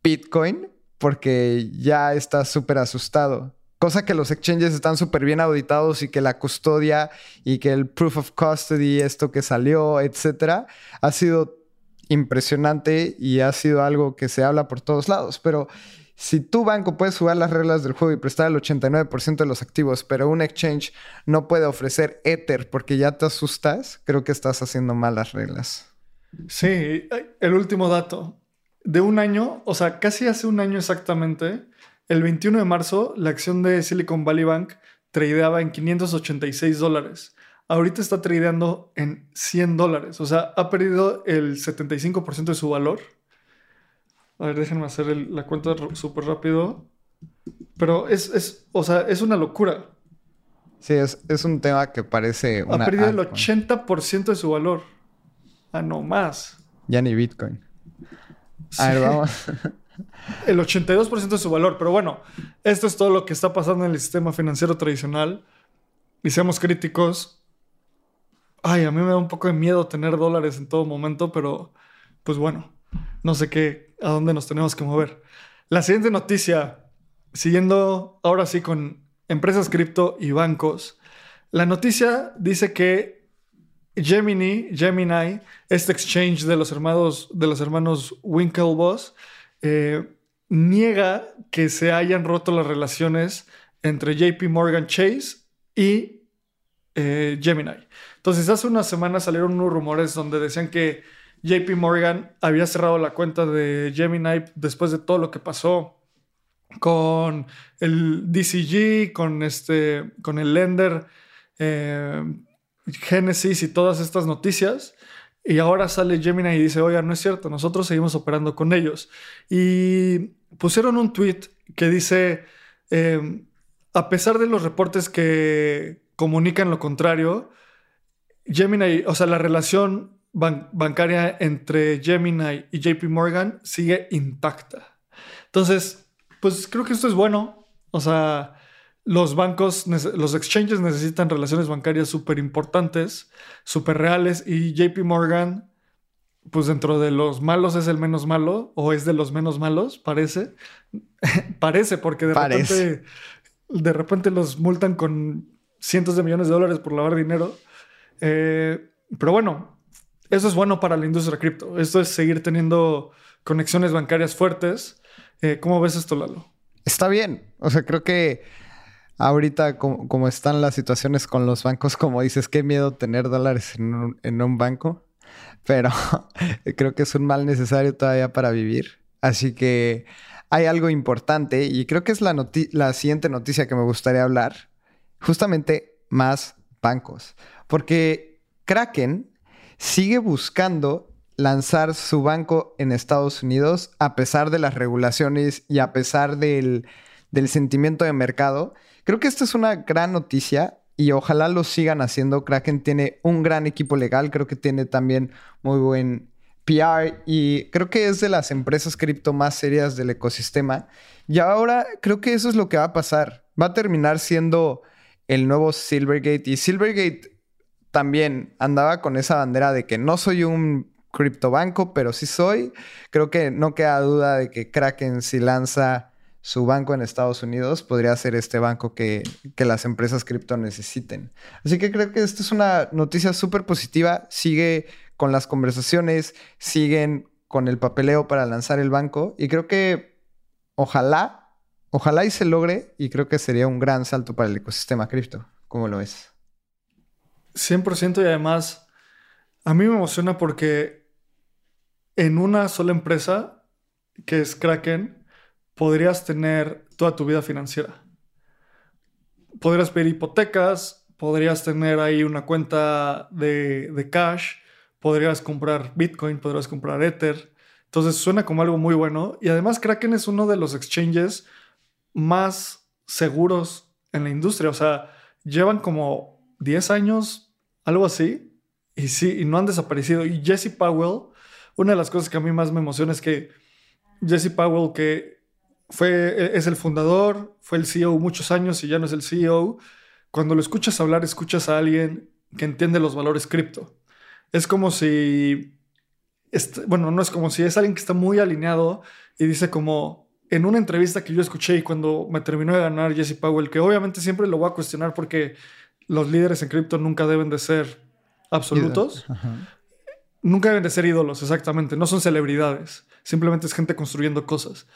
Bitcoin porque ya estás súper asustado. Cosa que los exchanges están súper bien auditados y que la custodia y que el proof of custody, esto que salió, etcétera, ha sido impresionante y ha sido algo que se habla por todos lados. Pero si tu banco puede jugar las reglas del juego y prestar el 89% de los activos, pero un exchange no puede ofrecer Ether porque ya te asustas, creo que estás haciendo mal las reglas. Sí, el último dato. De un año, o sea, casi hace un año exactamente, el 21 de marzo, la acción de Silicon Valley Bank tradeaba en 586 dólares. Ahorita está tradeando en 100 dólares. O sea, ha perdido el 75% de su valor. A ver, déjenme hacer la cuenta súper rápido. Pero es, o sea, es una locura. Sí, es, un tema que parece una... Ha perdido el 80% de su valor. Ah, no más. Ya ni Bitcoin. A ver, vamos. [LAUGHS] el 82% de su valor. Pero bueno, esto es todo lo que está pasando en el sistema financiero tradicional. Y seamos críticos. Ay, a mí me da un poco de miedo tener dólares en todo momento, pero pues bueno, no sé qué, a dónde nos tenemos que mover. La siguiente noticia, siguiendo ahora sí con empresas cripto y bancos. La noticia dice que Gemini, Gemini, este exchange de los hermanos, de los hermanos Winklevoss, eh, niega que se hayan roto las relaciones entre JP Morgan Chase y eh, Gemini. Entonces, hace unas semanas salieron unos rumores donde decían que JP Morgan había cerrado la cuenta de Gemini después de todo lo que pasó con el DCG, con, este, con el lender eh, Genesis y todas estas noticias. Y ahora sale Gemini y dice, oiga, no es cierto, nosotros seguimos operando con ellos. Y pusieron un tweet que dice, eh, a pesar de los reportes que comunican lo contrario, Gemini, o sea, la relación bancaria entre Gemini y JP Morgan sigue intacta. Entonces, pues creo que esto es bueno. O sea, los bancos, los exchanges necesitan relaciones bancarias súper importantes, súper reales, y JP Morgan, pues dentro de los malos es el menos malo, o es de los menos malos, parece. [LAUGHS] parece, porque de repente, de repente los multan con cientos de millones de dólares por lavar dinero. Eh, pero bueno, eso es bueno para la industria cripto. Esto es seguir teniendo conexiones bancarias fuertes. Eh, ¿Cómo ves esto, Lalo? Está bien. O sea, creo que ahorita como, están las situaciones con los bancos, como dices, qué miedo tener dólares en un, banco, pero [LAUGHS] creo que es un mal necesario todavía para vivir. Así que hay algo importante y creo que es la, la siguiente noticia que me gustaría hablar, justamente más bancos, porque Kraken sigue buscando lanzar su banco en Estados Unidos a pesar de las regulaciones y a pesar del, del sentimiento de mercado. Creo que esta es una gran noticia y ojalá lo sigan haciendo. Kraken tiene un gran equipo legal, creo que tiene también muy buen PR y creo que es de las empresas cripto más serias del ecosistema. Y ahora creo que eso es lo que va a pasar. Va a terminar siendo el nuevo Silvergate y Silvergate también andaba con esa bandera de que no soy un criptobanco, pero sí soy. Creo que no queda duda de que Kraken si lanza su banco en Estados Unidos podría ser este banco que, las empresas cripto necesiten. Así que creo que esta es una noticia súper positiva. Sigue con las conversaciones, siguen con el papeleo para lanzar el banco y creo que ojalá, ojalá y se logre y creo que sería un gran salto para el ecosistema cripto. ¿Cómo lo ves? 100% y además a mí me emociona porque en una sola empresa, que es Kraken, podrías tener toda tu vida financiera. Podrías pedir hipotecas, podrías tener ahí una cuenta de, cash, podrías comprar Bitcoin, podrías comprar Ether. Entonces suena como algo muy bueno. Y además Kraken es uno de los exchanges más seguros en la industria. O sea, llevan como 10 años, algo así. Y sí, y no han desaparecido. Y Jesse Powell, una de las cosas que a mí más me emociona es que Jesse Powell, que fue, e, es el fundador, fue el CEO muchos años y ya no es el CEO. Cuando lo escuchas hablar, escuchas a alguien que entiende los valores cripto. Es como si, bueno, no es como si es alguien que está muy alineado y dice como en una entrevista que yo escuché y cuando me terminó de ganar Jesse Powell, que obviamente siempre lo voy a cuestionar porque los líderes en cripto nunca deben de ser absolutos. Nunca deben de ser ídolos, exactamente. No son celebridades. Simplemente es gente construyendo cosas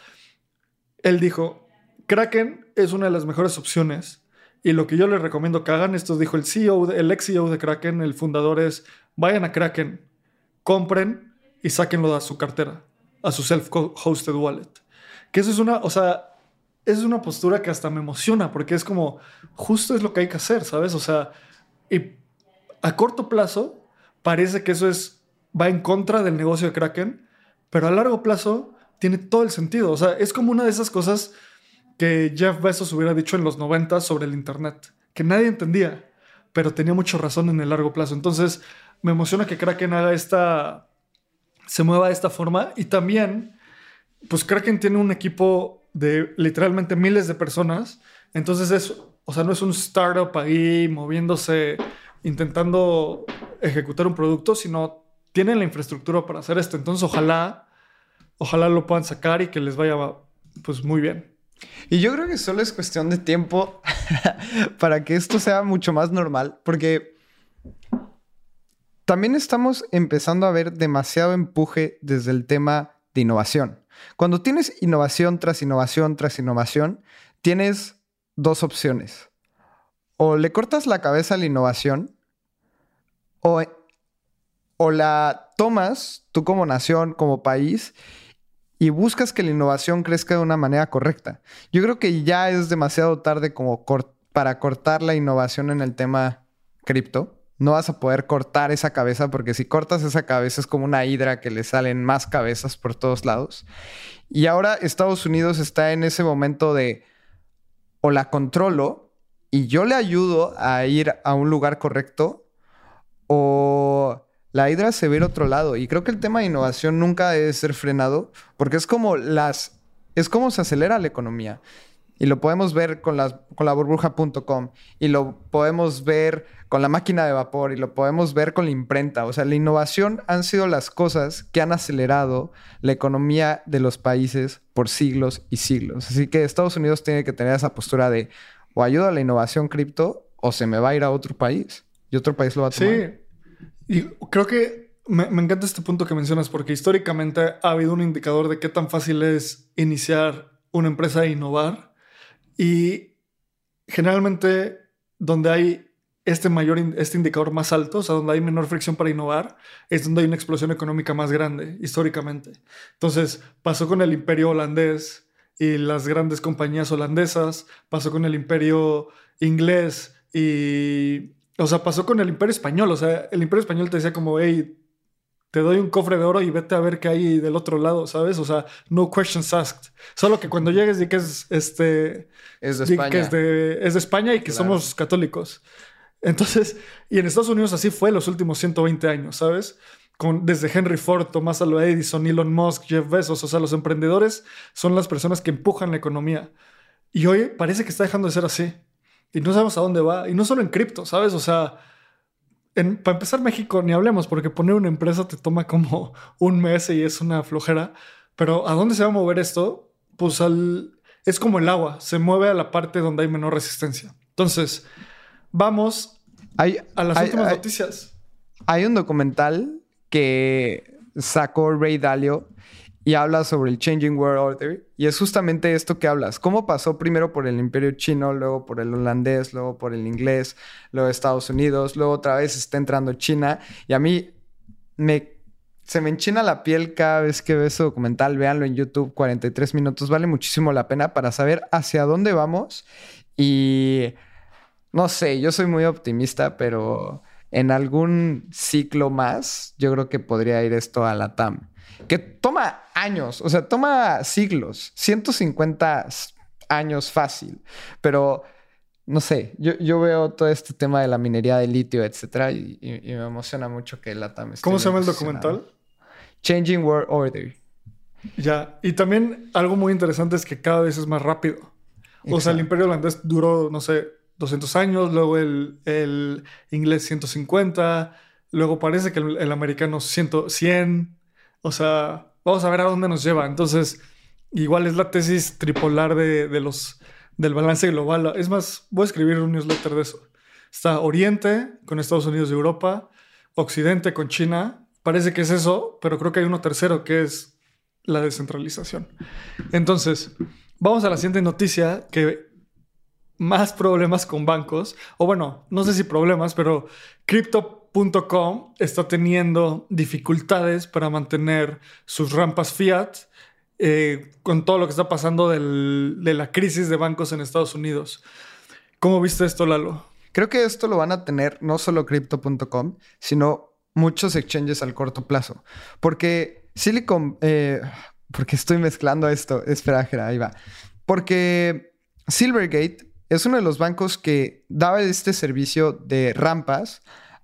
él dijo, Kraken es una de las mejores opciones y lo que yo les recomiendo que hagan, esto dijo el CEO, el ex CEO de Kraken, el fundador es, vayan a Kraken, compren y sáquenlo de su cartera, a su self-hosted wallet. Que eso es una, o sea, es una postura que hasta me emociona porque es como, justo es lo que hay que hacer, ¿sabes? O sea, y a corto plazo parece que eso es, va en contra del negocio de Kraken, pero a largo plazo tiene todo el sentido. O sea, es como una de esas cosas que Jeff Bezos hubiera dicho en los 90 sobre el Internet, que nadie entendía, pero tenía mucha razón en el largo plazo. Entonces, me emociona que Kraken haga esta, se mueva de esta forma y también pues Kraken tiene un equipo de literalmente miles de personas. Entonces es, o sea, no es un startup ahí moviéndose, intentando ejecutar un producto, sino tienen la infraestructura para hacer esto. Entonces ojalá, ojalá lo puedan sacar y que les vaya pues muy bien. Y yo creo que solo es cuestión de tiempo [LAUGHS] para que esto sea mucho más normal, porque también estamos empezando a ver demasiado empuje desde el tema de innovación. Cuando tienes innovación tras innovación tras innovación, tienes dos opciones. O le cortas la cabeza a la innovación o, o la tomas tú como nación, como país y buscas que la innovación crezca de una manera correcta. Yo creo que ya es demasiado tarde como para cortar la innovación en el tema cripto. No vas a poder cortar esa cabeza porque si cortas esa cabeza es como una hidra que le salen más cabezas por todos lados. Y ahora Estados Unidos está en ese momento de o la controlo y yo le ayudo a ir a un lugar correcto o la hidra se ve al otro lado. Y creo que el tema de innovación nunca debe ser frenado porque es como las... Es como se acelera la economía. Y lo podemos ver con, con la burbuja.com. Y lo podemos ver con la máquina de vapor. Y lo podemos ver con la imprenta. O sea, la innovación han sido las cosas que han acelerado la economía de los países por siglos y siglos. Así que Estados Unidos tiene que tener esa postura de o ayuda a la innovación cripto o se me va a ir a otro país. Y otro país lo va a tomar. Sí. Y creo que me, encanta este punto que mencionas porque históricamente ha habido un indicador de qué tan fácil es iniciar una empresa e innovar. Y generalmente donde hay este mayor, este indicador más alto, o sea, donde hay menor fricción para innovar, es donde hay una explosión económica más grande, históricamente. Entonces, pasó con el imperio holandés y las grandes compañías holandesas, pasó con el imperio inglés y o sea, pasó con el Imperio Español. O sea, el Imperio Español te decía como, hey, te doy un cofre de oro y vete a ver qué hay del otro lado, ¿sabes? O sea, no questions asked. Solo que cuando llegues di que es este. Es de España. Que es, de, España y que somos católicos. Entonces, y en Estados Unidos así fue los últimos 120 años, ¿sabes? Con, desde Henry Ford, Tomás Alva Edison, Elon Musk, Jeff Bezos, o sea, los emprendedores son las personas que empujan la economía. Y hoy parece que está dejando de ser así y no sabemos a dónde va. Y no solo en cripto, ¿sabes? O sea, para empezar México ni hablemos porque poner una empresa te toma como [LAUGHS] un mes y es una flojera. Pero ¿a dónde se va a mover esto? Pues al... Es como el agua, se mueve a la parte donde hay menor resistencia. Entonces, vamos a las últimas noticias. Hay un documental que sacó Ray Dalio y habla sobre el Changing World Order. Y es justamente esto que hablas. ¿Cómo pasó primero por el imperio chino, luego por el holandés, luego por el inglés, luego Estados Unidos, luego otra vez está entrando China? Y a mí me, se me enchina la piel cada vez que veo ese documental. Véanlo en YouTube, 43 minutos. Vale muchísimo la pena para saber hacia dónde vamos. Y no sé, yo soy muy optimista, pero en algún ciclo más, yo creo que podría ir esto a la TAM que toma años, o sea, toma siglos, 150 años fácil, pero no sé, yo, veo todo este tema de la minería de litio, etcétera, y, me emociona mucho que la TAM ¿Cómo se llama el documental? Changing World Order. Ya, y también algo muy interesante es que cada vez es más rápido. O sea, el imperio holandés duró, no sé, 200 años, luego el, el inglés 150, luego parece que el, el americano 100, 100, o sea, vamos a ver a dónde nos lleva. Entonces, igual es la tesis tripolar de, los, del balance global. Es más, voy a escribir un newsletter de eso. Está Oriente con Estados Unidos y Europa, Occidente con China. Parece que es eso, pero creo que hay uno tercero que es la descentralización. Entonces, vamos a la siguiente noticia que más problemas con bancos, o bueno, no sé si problemas, pero cripto está teniendo dificultades para mantener sus rampas fiat eh, con todo lo que está pasando de la crisis de bancos en Estados Unidos. ¿Cómo viste esto, Lalo? Creo que esto lo van a tener no solo crypto.com, sino muchos exchanges al corto plazo. Porque Silicon... Eh, porque estoy mezclando esto. Espera, ahí va. Porque Silvergate es uno de los bancos que daba este servicio de rampas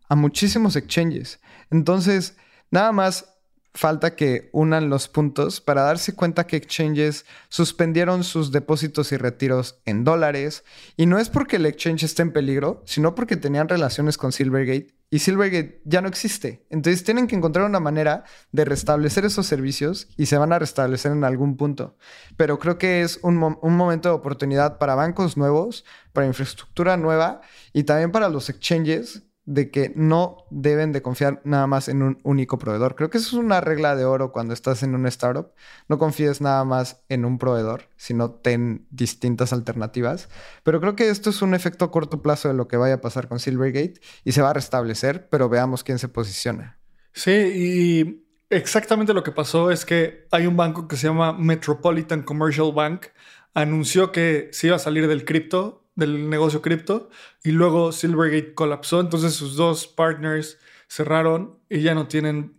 a muchísimos exchanges. Entonces, nada más falta que unan los puntos para darse cuenta que exchanges suspendieron sus depósitos y retiros en dólares. Y no es porque el exchange esté en peligro, sino porque tenían relaciones con Silvergate y Silvergate ya no existe. Entonces tienen que encontrar una manera de restablecer esos servicios y se van a restablecer en algún punto. Pero creo que es un, un momento de oportunidad para bancos nuevos, para infraestructura nueva y también para los exchanges de que no deben de confiar nada más en un único proveedor. Creo que eso es una regla de oro cuando estás en una startup. No confíes nada más en un proveedor, sino ten distintas alternativas. Pero creo que esto es un efecto a corto plazo de lo que vaya a pasar con Silvergate y se va a restablecer, pero veamos quién se posiciona. Sí, y exactamente lo que pasó es que hay un banco que se llama Metropolitan Commercial Bank, anunció que se iba a salir del cripto del negocio cripto y luego Silvergate colapsó, entonces sus dos partners cerraron y ya no tienen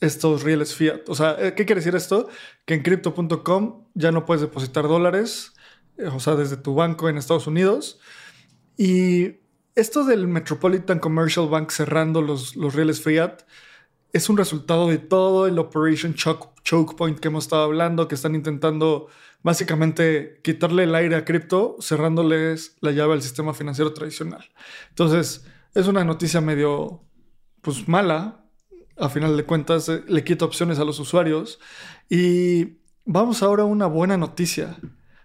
estos rieles fiat. O sea, eh, ¿qué quiere decir esto? Que en crypto.com ya no puedes depositar dólares, eh, o sea, desde tu banco en Estados Unidos. Y esto del Metropolitan Commercial Bank cerrando los, los rieles fiat es un resultado de todo el Operation Choke, choke Point que hemos estado hablando, que están intentando básicamente quitarle el aire a cripto, cerrándoles la llave al sistema financiero tradicional. Entonces, es una noticia medio, pues mala, a final de cuentas, eh, le quita opciones a los usuarios. Y vamos ahora a una buena noticia.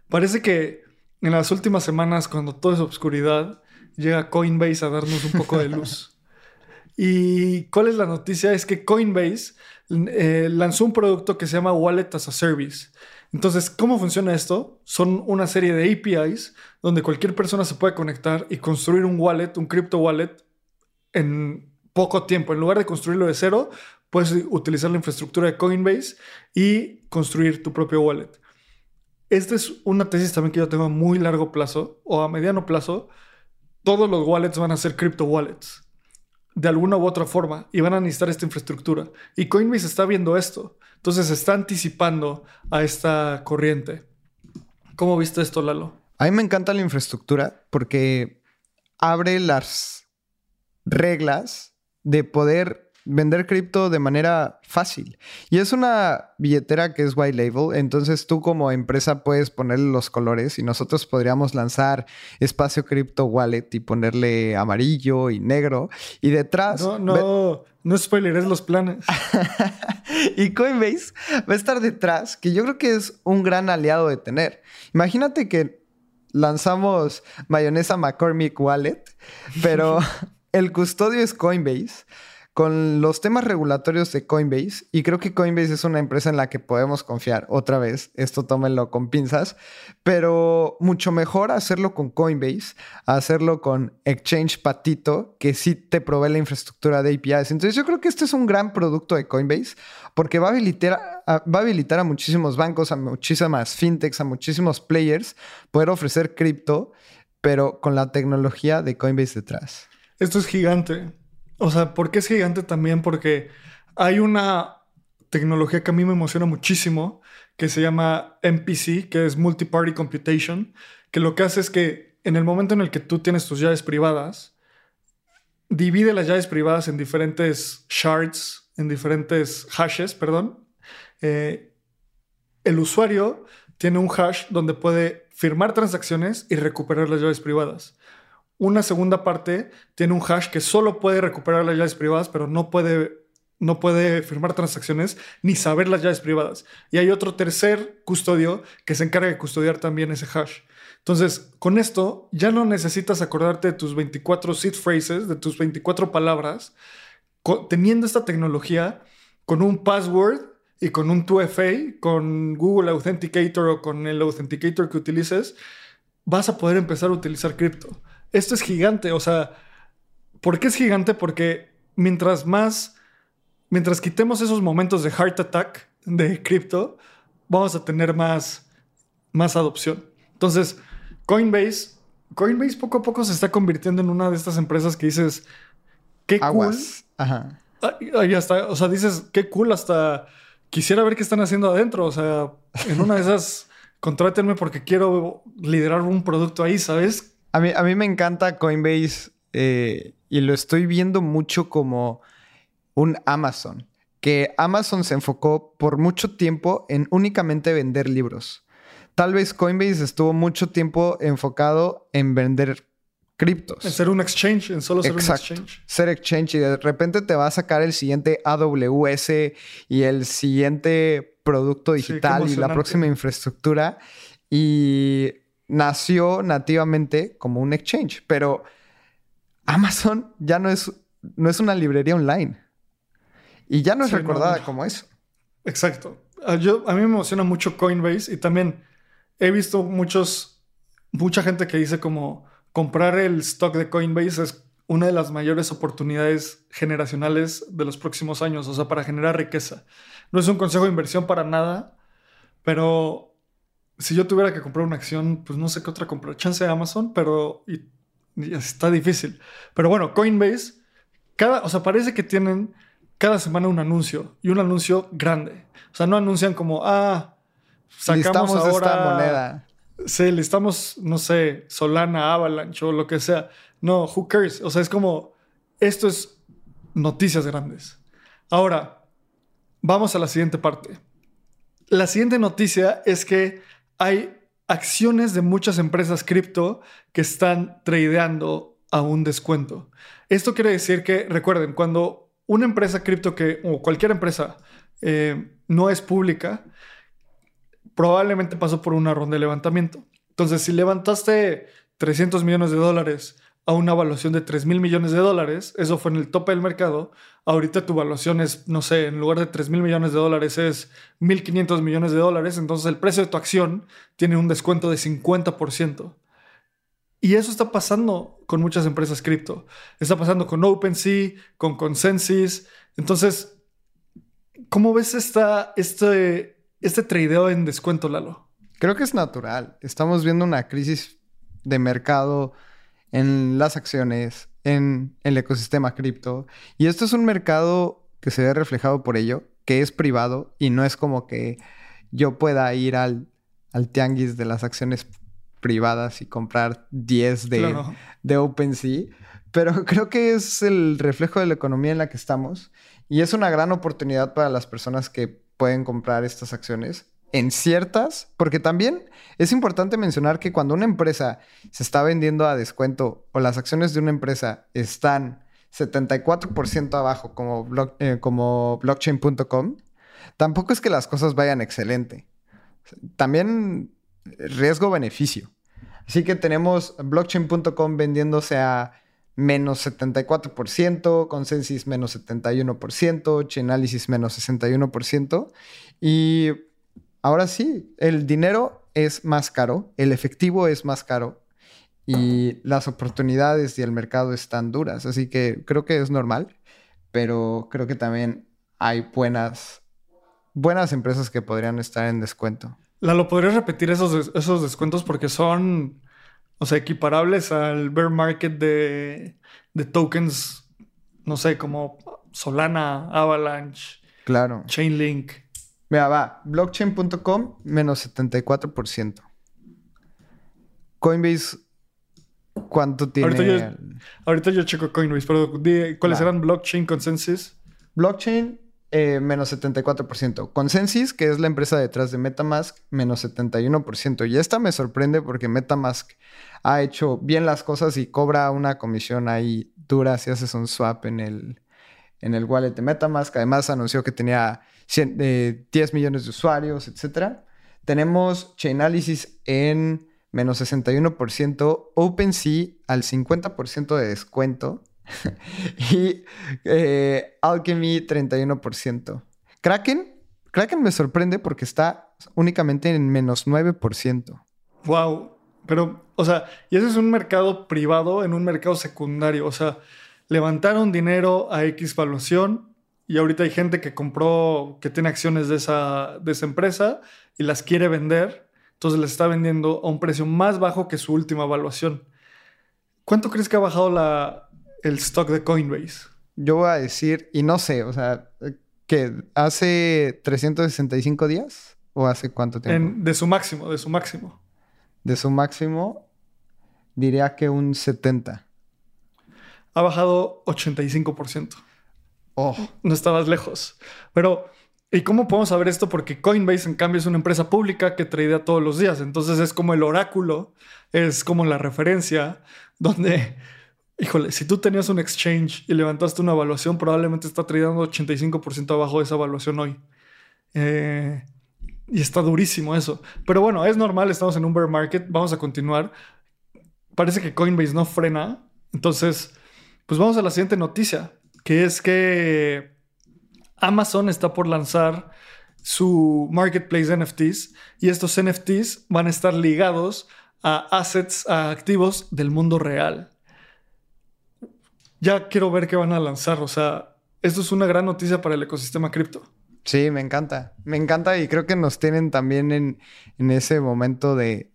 Parece que en las últimas semanas, cuando todo es obscuridad, llega Coinbase a darnos un poco de luz. [LAUGHS] ¿Y cuál es la noticia? Es que Coinbase eh, lanzó un producto que se llama Wallet as a Service. Entonces, ¿cómo funciona esto? Son una serie de APIs donde cualquier persona se puede conectar y construir un wallet, un crypto wallet, en poco tiempo. En lugar de construirlo de cero, puedes utilizar la infraestructura de Coinbase y construir tu propio wallet. Esta es una tesis también que yo tengo a muy largo plazo o a mediano plazo. Todos los wallets van a ser crypto wallets de alguna u otra forma y van a necesitar esta infraestructura. Y Coinbase está viendo esto. Entonces se está anticipando a esta corriente. ¿Cómo viste esto, Lalo? A mí me encanta la infraestructura porque abre las reglas de poder vender cripto de manera fácil. Y es una billetera que es white label, entonces tú como empresa puedes ponerle los colores y nosotros podríamos lanzar espacio cripto wallet y ponerle amarillo y negro y detrás... No, no, no spoileres los planes. [LAUGHS] y Coinbase va a estar detrás, que yo creo que es un gran aliado de tener. Imagínate que lanzamos mayonesa McCormick Wallet, pero [LAUGHS] el custodio es Coinbase con los temas regulatorios de Coinbase, y creo que Coinbase es una empresa en la que podemos confiar, otra vez, esto tómenlo con pinzas, pero mucho mejor hacerlo con Coinbase, hacerlo con Exchange Patito, que sí te provee la infraestructura de APIs. Entonces yo creo que este es un gran producto de Coinbase, porque va a habilitar a, va a, habilitar a muchísimos bancos, a muchísimas fintechs, a muchísimos players, poder ofrecer cripto, pero con la tecnología de Coinbase detrás. Esto es gigante. O sea, ¿por qué es gigante también? Porque hay una tecnología que a mí me emociona muchísimo, que se llama MPC, que es Multi-Party Computation, que lo que hace es que en el momento en el que tú tienes tus llaves privadas, divide las llaves privadas en diferentes shards, en diferentes hashes, perdón. Eh, el usuario tiene un hash donde puede firmar transacciones y recuperar las llaves privadas. Una segunda parte tiene un hash que solo puede recuperar las llaves privadas, pero no puede, no puede firmar transacciones ni saber las llaves privadas. Y hay otro tercer custodio que se encarga de custodiar también ese hash. Entonces, con esto ya no necesitas acordarte de tus 24 seed phrases, de tus 24 palabras. teniendo esta tecnología, con un password y con un 2FA, con Google Authenticator o con el Authenticator que utilices, vas a poder empezar a utilizar cripto esto es gigante. O sea, ¿por qué es gigante? Porque mientras más, mientras quitemos esos momentos de heart attack de cripto, vamos a tener más, más adopción. Entonces, Coinbase, Coinbase poco a poco se está convirtiendo en una de estas empresas que dices, qué cool. Ajá. Ahí está, o sea, dices, qué cool, hasta quisiera ver qué están haciendo adentro. O sea, en una de esas, contrátenme porque quiero liderar un producto ahí, ¿sabes? A mí, a mí me encanta Coinbase eh, y lo estoy viendo mucho como un Amazon. que Amazon se enfocó por mucho tiempo en únicamente vender libros. Tal vez Coinbase estuvo mucho tiempo enfocado en vender criptos. En ser un exchange, en solo ser un exchange. Ser exchange y de repente te va a sacar el siguiente AWS y el siguiente producto digital y la próxima infraestructura. Y nació nativamente como un exchange, pero Amazon ya no es, no es una librería online. Y ya no es recordada como eso. Exacto. Ah, yo, a mí me emociona mucho Coinbase y también he visto muchos, mucha gente que dice como comprar el stock de Coinbase es una de las mayores oportunidades generacionales de los próximos años, o sea, para generar riqueza. No es un consejo de inversión para nada, pero si yo tuviera que comprar una acción, pues no sé qué otra comprar. Chance de Amazon, pero está difícil. Pero bueno, Coinbase, cada, o sea, parece que tienen cada semana un anuncio y un anuncio grande. O sea, no anuncian como, ah, sacamos ahora esta moneda. Sí, listamos, no sé, Solana, Avalanche o lo que sea. No, who cares? O sea, es como, esto es noticias grandes. Ahora, vamos a la siguiente parte. La siguiente noticia es que hay acciones de muchas empresas cripto que están tradeando a un descuento. Esto quiere decir que, recuerden, cuando una empresa cripto que, o cualquier empresa eh, no es pública, probablemente pasó por una ronda de levantamiento. Entonces, si levantaste 300 millones de dólares a una evaluación de 3 mil millones de dólares, eso fue en el tope del mercado, ahorita tu evaluación es, no sé, en lugar de 3 mil millones de dólares es 1.500 millones de dólares, entonces el precio de tu acción tiene un descuento de 50%. Y eso está pasando con muchas empresas cripto. Está pasando con OpenSea, con Consensus. Entonces, ¿cómo ves esta, este, este tradeo en descuento, Lalo? Creo que es natural. Estamos viendo una crisis de mercado en las acciones, en el ecosistema cripto. Y esto es un mercado que se ve reflejado por ello, que es privado y no es como que yo pueda ir al, al tianguis de las acciones privadas y comprar 10 de, de OpenSea. Pero [LAUGHS] creo que es el reflejo de la economía en la que estamos y es una gran oportunidad para las personas que pueden comprar estas acciones en ciertas, porque también es importante mencionar que cuando una empresa se está vendiendo a descuento o las acciones de una empresa están 74% abajo como, eh, como blockchain.com, tampoco es que las cosas vayan excelente. También riesgo-beneficio. Así que tenemos blockchain.com vendiéndose a menos 74%, Consensus menos 71%, Chainalysis menos 61%. Y ahora sí, el dinero es más caro, el efectivo es más caro y las oportunidades y el mercado están duras. Así que creo que es normal, pero creo que también hay buenas, buenas empresas que podrían estar en descuento. Lalo, ¿podrías repetir esos, esos descuentos? Porque son, o sea, equiparables al bear market de, de tokens, no sé, como Solana, Avalanche, claro. Chainlink. Mira, va, blockchain.com menos 74%. Coinbase, ¿cuánto tiene? Ahorita yo, checo Coinbase, pero ¿cuáles eran blockchain consensus? Blockchain eh, menos 74%. Consensus, que es la empresa detrás de Metamask, menos 71%. Y esta me sorprende porque Metamask ha hecho bien las cosas y cobra una comisión ahí dura si haces un swap en el, en el wallet de Metamask. Además anunció que tenía 10 eh, millones de usuarios, etc. Tenemos Chainalysis en menos 61%, OpenSea al 50% de descuento. [LAUGHS] y eh, Alchemy 31%. Kraken, Kraken me sorprende porque está únicamente en menos 9%. Wow. Pero, o sea, y ese es un mercado privado en un mercado secundario. O sea, levantaron dinero a X valuación y ahorita hay gente que compró, que tiene acciones de esa, de esa empresa y las quiere vender. Entonces les está vendiendo a un precio más bajo que su última evaluación. ¿Cuánto crees que ha bajado la, el stock de Coinbase? Yo voy a decir, y no sé, o sea, que hace 365 días o hace cuánto tiempo? de su máximo, de su máximo. De su máximo, diría que un 70. Ha bajado 85%. Oh. No estabas lejos. Pero, ¿y cómo podemos saber esto? Porque Coinbase, en cambio, es una empresa pública que tradea todos los días. Entonces es como el oráculo, es como la referencia donde, híjole, si tú tenías un exchange y levantaste una evaluación, probablemente está tradeando 85% abajo de esa evaluación hoy. Eh, y está durísimo eso. Pero bueno, es normal, estamos en un bear market, vamos a continuar. Parece que Coinbase no frena. Entonces, pues vamos a la siguiente noticia, que es que Amazon está por lanzar su marketplace NFTs y estos NFTs van a estar ligados a assets, a activos del mundo real. Ya quiero ver qué van a lanzar, o sea, esto es una gran noticia para el ecosistema cripto. Sí, me encanta. Me encanta y creo que nos tienen también en, ese momento de,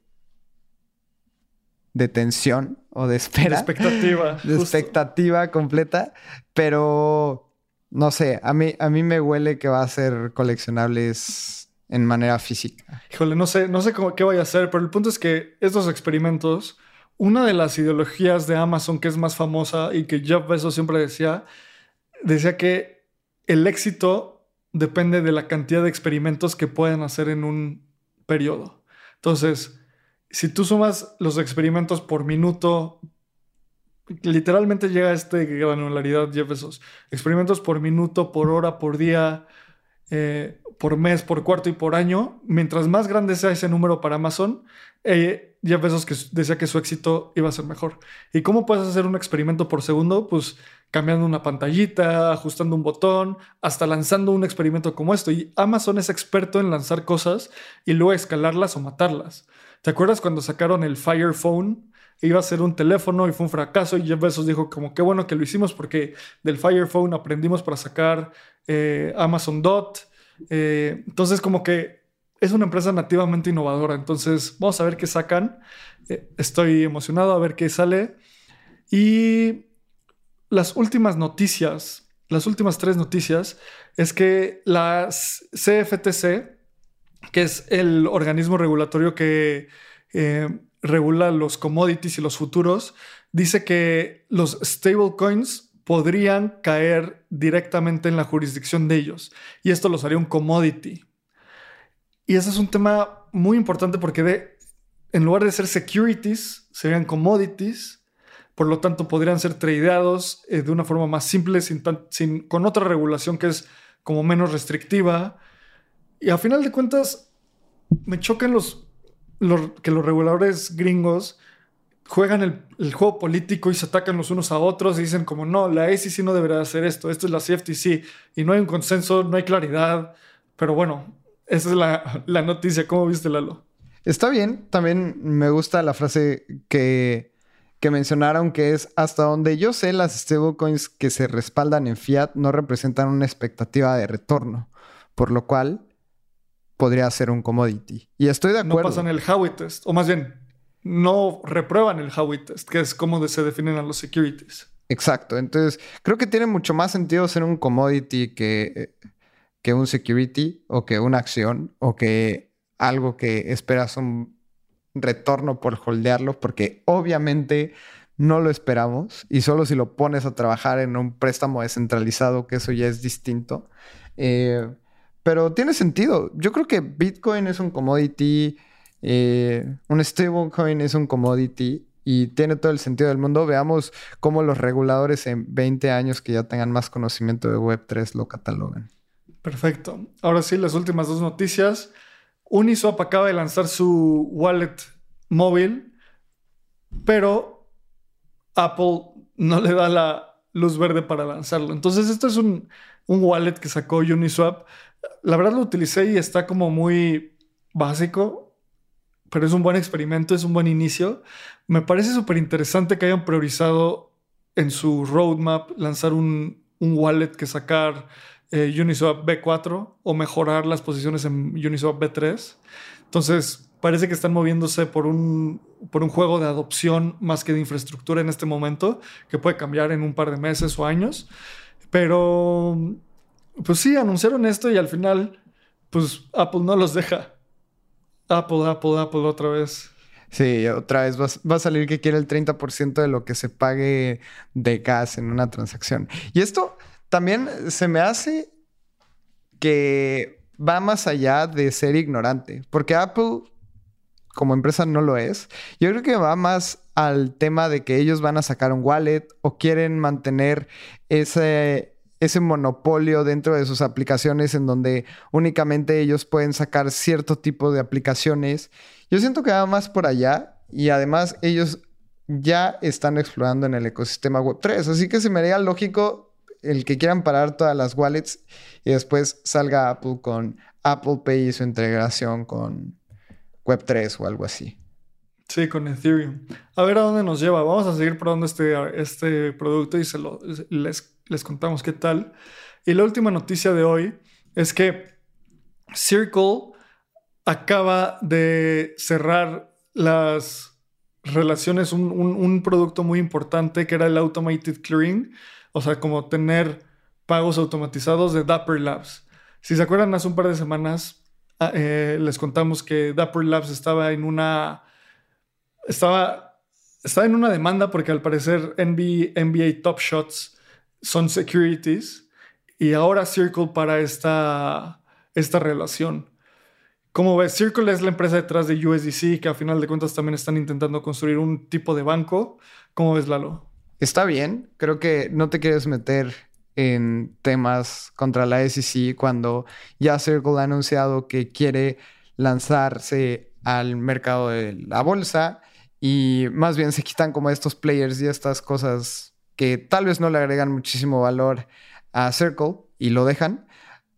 de tensión o de espera. De expectativa. [LAUGHS] De expectativa completa. Pero no sé, a mí, a mí me huele que va a ser coleccionables en manera física. Híjole, no sé, no sé cómo, qué vaya a hacer, pero el punto es que estos experimentos, una de las ideologías de Amazon que es más famosa y que Jeff Bezos siempre decía, decía que el éxito depende de la cantidad de experimentos que pueden hacer en un periodo. Entonces, si tú sumas los experimentos por minuto, literalmente llega a este granularidad, Jeff esos Experimentos por minuto, por hora, por día, eh, por mes, por cuarto y por año. Mientras más grande sea ese número para Amazon, eh, Jeff Bezos que decía que su éxito iba a ser mejor. ¿Y cómo puedes hacer un experimento por segundo? Pues cambiando una pantallita, ajustando un botón, hasta lanzando un experimento como esto. Y Amazon es experto en lanzar cosas y luego escalarlas o matarlas. ¿Te acuerdas cuando sacaron el Fire Phone? Iba a ser un teléfono y fue un fracaso y Jeff Bezos dijo como qué bueno que lo hicimos porque del Fire Phone aprendimos para sacar eh, Amazon Dot. Eh, entonces como que es una empresa nativamente innovadora. Entonces vamos a ver qué sacan. Eh, estoy emocionado a ver qué sale. Y las últimas noticias, las últimas tres noticias, es que la CFTC, que es el organismo regulatorio que eh, regula los commodities y los futuros, dice que los stablecoins podrían caer directamente en la jurisdicción de ellos y esto los haría un commodity. Y ese es un tema muy importante porque de, en lugar de ser securities, serían commodities por lo tanto podrían ser tradeados eh, de una forma más simple, sin, sin, con otra regulación que es como menos restrictiva. Y a final de cuentas, me chocan los, que los reguladores gringos juegan el, juego político y se atacan los unos a otros y dicen como, no, la SEC no debería hacer esto, esto es la CFTC y no hay un consenso, no hay claridad. Pero bueno, esa es la, la noticia. ¿Cómo viste, Lalo? Está bien. También me gusta la frase que que mencionaron que es hasta donde yo sé, las stablecoins que se respaldan en fiat no representan una expectativa de retorno, por lo cual podría ser un commodity. Y estoy de acuerdo. No pasan el Howey test, o más bien, no reprueban el Howey test, que es cómo se definen a los securities. Exacto. Entonces, creo que tiene mucho más sentido ser un commodity que, que un security o que una acción o que algo que esperas un retorno por holdearlo, porque obviamente no lo esperamos y solo si lo pones a trabajar en un préstamo descentralizado, que eso ya es distinto. Eh, pero tiene sentido. Yo creo que Bitcoin es un commodity, eh, un stablecoin es un commodity y tiene todo el sentido del mundo. Veamos cómo los reguladores en 20 años que ya tengan más conocimiento de Web3 lo catalogan. Perfecto. Ahora sí, las últimas dos noticias. Uniswap acaba de lanzar su wallet móvil, pero Apple no le da la luz verde para lanzarlo. Entonces, esto es un, wallet que sacó Uniswap. La verdad lo utilicé y está como muy básico, pero es un buen experimento, es un buen inicio. Me parece súper interesante que hayan priorizado en su roadmap lanzar un, un wallet que sacar eh, Uniswap B4 o mejorar las posiciones en Uniswap B3. Entonces, parece que están moviéndose por un, por un juego de adopción más que de infraestructura en este momento, que puede cambiar en un par de meses o años. Pero, pues sí, anunciaron esto y al final, pues Apple no los deja. Apple, Apple, Apple otra vez. Sí, otra vez va, a salir que quiere el 30% de lo que se pague de gas en una transacción. Y esto también se me hace que va más allá de ser ignorante, porque Apple como empresa no lo es. Yo creo que va más al tema de que ellos van a sacar un wallet o quieren mantener ese, ese monopolio dentro de sus aplicaciones en donde únicamente ellos pueden sacar cierto tipo de aplicaciones. Yo siento que va más por allá y además ellos ya están explorando en el ecosistema Web3, así que se me haría lógico el que quieran parar todas las wallets y después salga Apple con Apple Pay y su integración con Web3 o algo así. Sí, con Ethereum. A ver a dónde nos lleva. Vamos a seguir probando este, este producto y se lo, les, les contamos qué tal. Y la última noticia de hoy es que Circle acaba de cerrar las relaciones, un, un, producto muy importante que era el Automated Clearing, o sea, como tener pagos automatizados de Dapper Labs. Si se acuerdan, hace un par de semanas Ah, eh, les contamos que Dapper Labs estaba en una. Estaba, estaba en una demanda porque al parecer NBA, NBA Top Shots son securities y ahora Circle para esta, esta relación. Como ves, Circle es la empresa detrás de USDC que a final de cuentas también están intentando construir un tipo de banco. ¿Cómo ves, Lalo? Está bien. Creo que no te quieres meter en temas contra la SEC cuando ya Circle ha anunciado que quiere lanzarse al mercado de la bolsa y más bien se quitan como estos players y estas cosas que tal vez no le agregan muchísimo valor a Circle y lo dejan.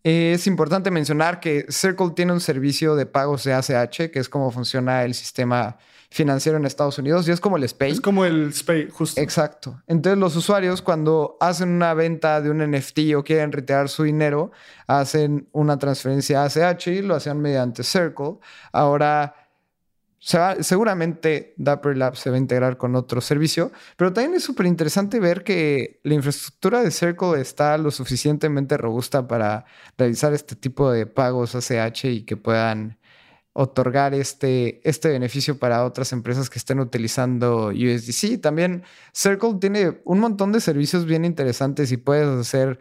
Es importante mencionar que Circle tiene un servicio de pagos de ACH, que es como funciona el sistema financiero en Estados Unidos y es como el SPAY. Es como el SPAY, justo. Exacto. Entonces los usuarios cuando hacen una venta de un NFT o quieren retirar su dinero, hacen una transferencia a ACH y lo hacen mediante Circle. Ahora seguramente Dapper Lab se va a integrar con otro servicio, pero también es súper interesante ver que la infraestructura de Circle está lo suficientemente robusta para realizar este tipo de pagos ACH y que puedan otorgar este, este beneficio para otras empresas que estén utilizando USDC. También Circle tiene un montón de servicios bien interesantes y puedes hacer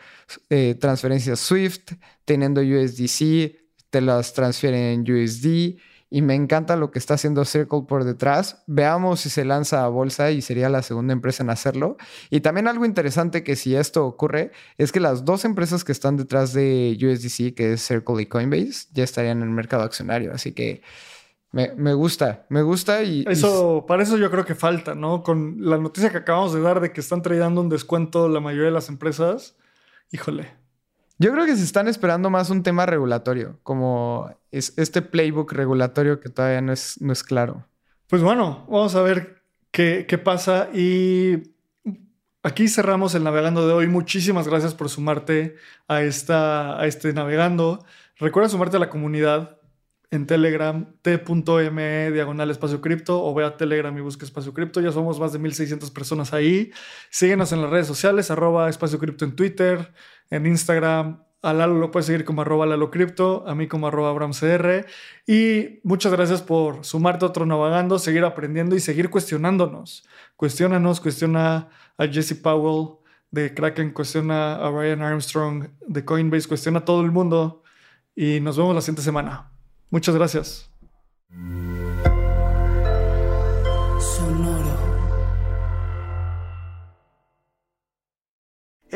eh, transferencias Swift teniendo USDC, te las transfieren en USD y me encanta lo que está haciendo Circle por detrás. Veamos si se lanza a bolsa y sería la segunda empresa en hacerlo. Y también algo interesante que si esto ocurre es que las dos empresas que están detrás de USDC, que es Circle y Coinbase, ya estarían en el mercado accionario. Así que me, gusta, me gusta y... Eso, para eso yo creo que falta, ¿no? Con la noticia que acabamos de dar de que están trayendo un descuento la mayoría de las empresas, híjole. Yo creo que se están esperando más un tema regulatorio, como es este playbook regulatorio que todavía no es, no es claro. Pues bueno, vamos a ver qué, qué pasa y aquí cerramos el navegando de hoy. Muchísimas gracias por sumarte a, esta, a este navegando. Recuerda sumarte a la comunidad en Telegram, t.me diagonal espacio cripto o ve a Telegram y busca espacio cripto. Ya somos más de 1600 personas ahí. Síguenos en las redes sociales, arroba espacio cripto en Twitter, en Instagram. A Lalo lo puedes seguir como arroba Lalo Cripto, a mí como arroba AbramCR. Y muchas gracias por sumarte a otro navegando, seguir aprendiendo y seguir cuestionándonos. Cuestiónanos, cuestiona a Jesse Powell de Kraken, cuestiona a Ryan Armstrong de Coinbase, cuestiona a todo el mundo. Y nos vemos la siguiente semana. Muchas gracias.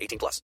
18 plus.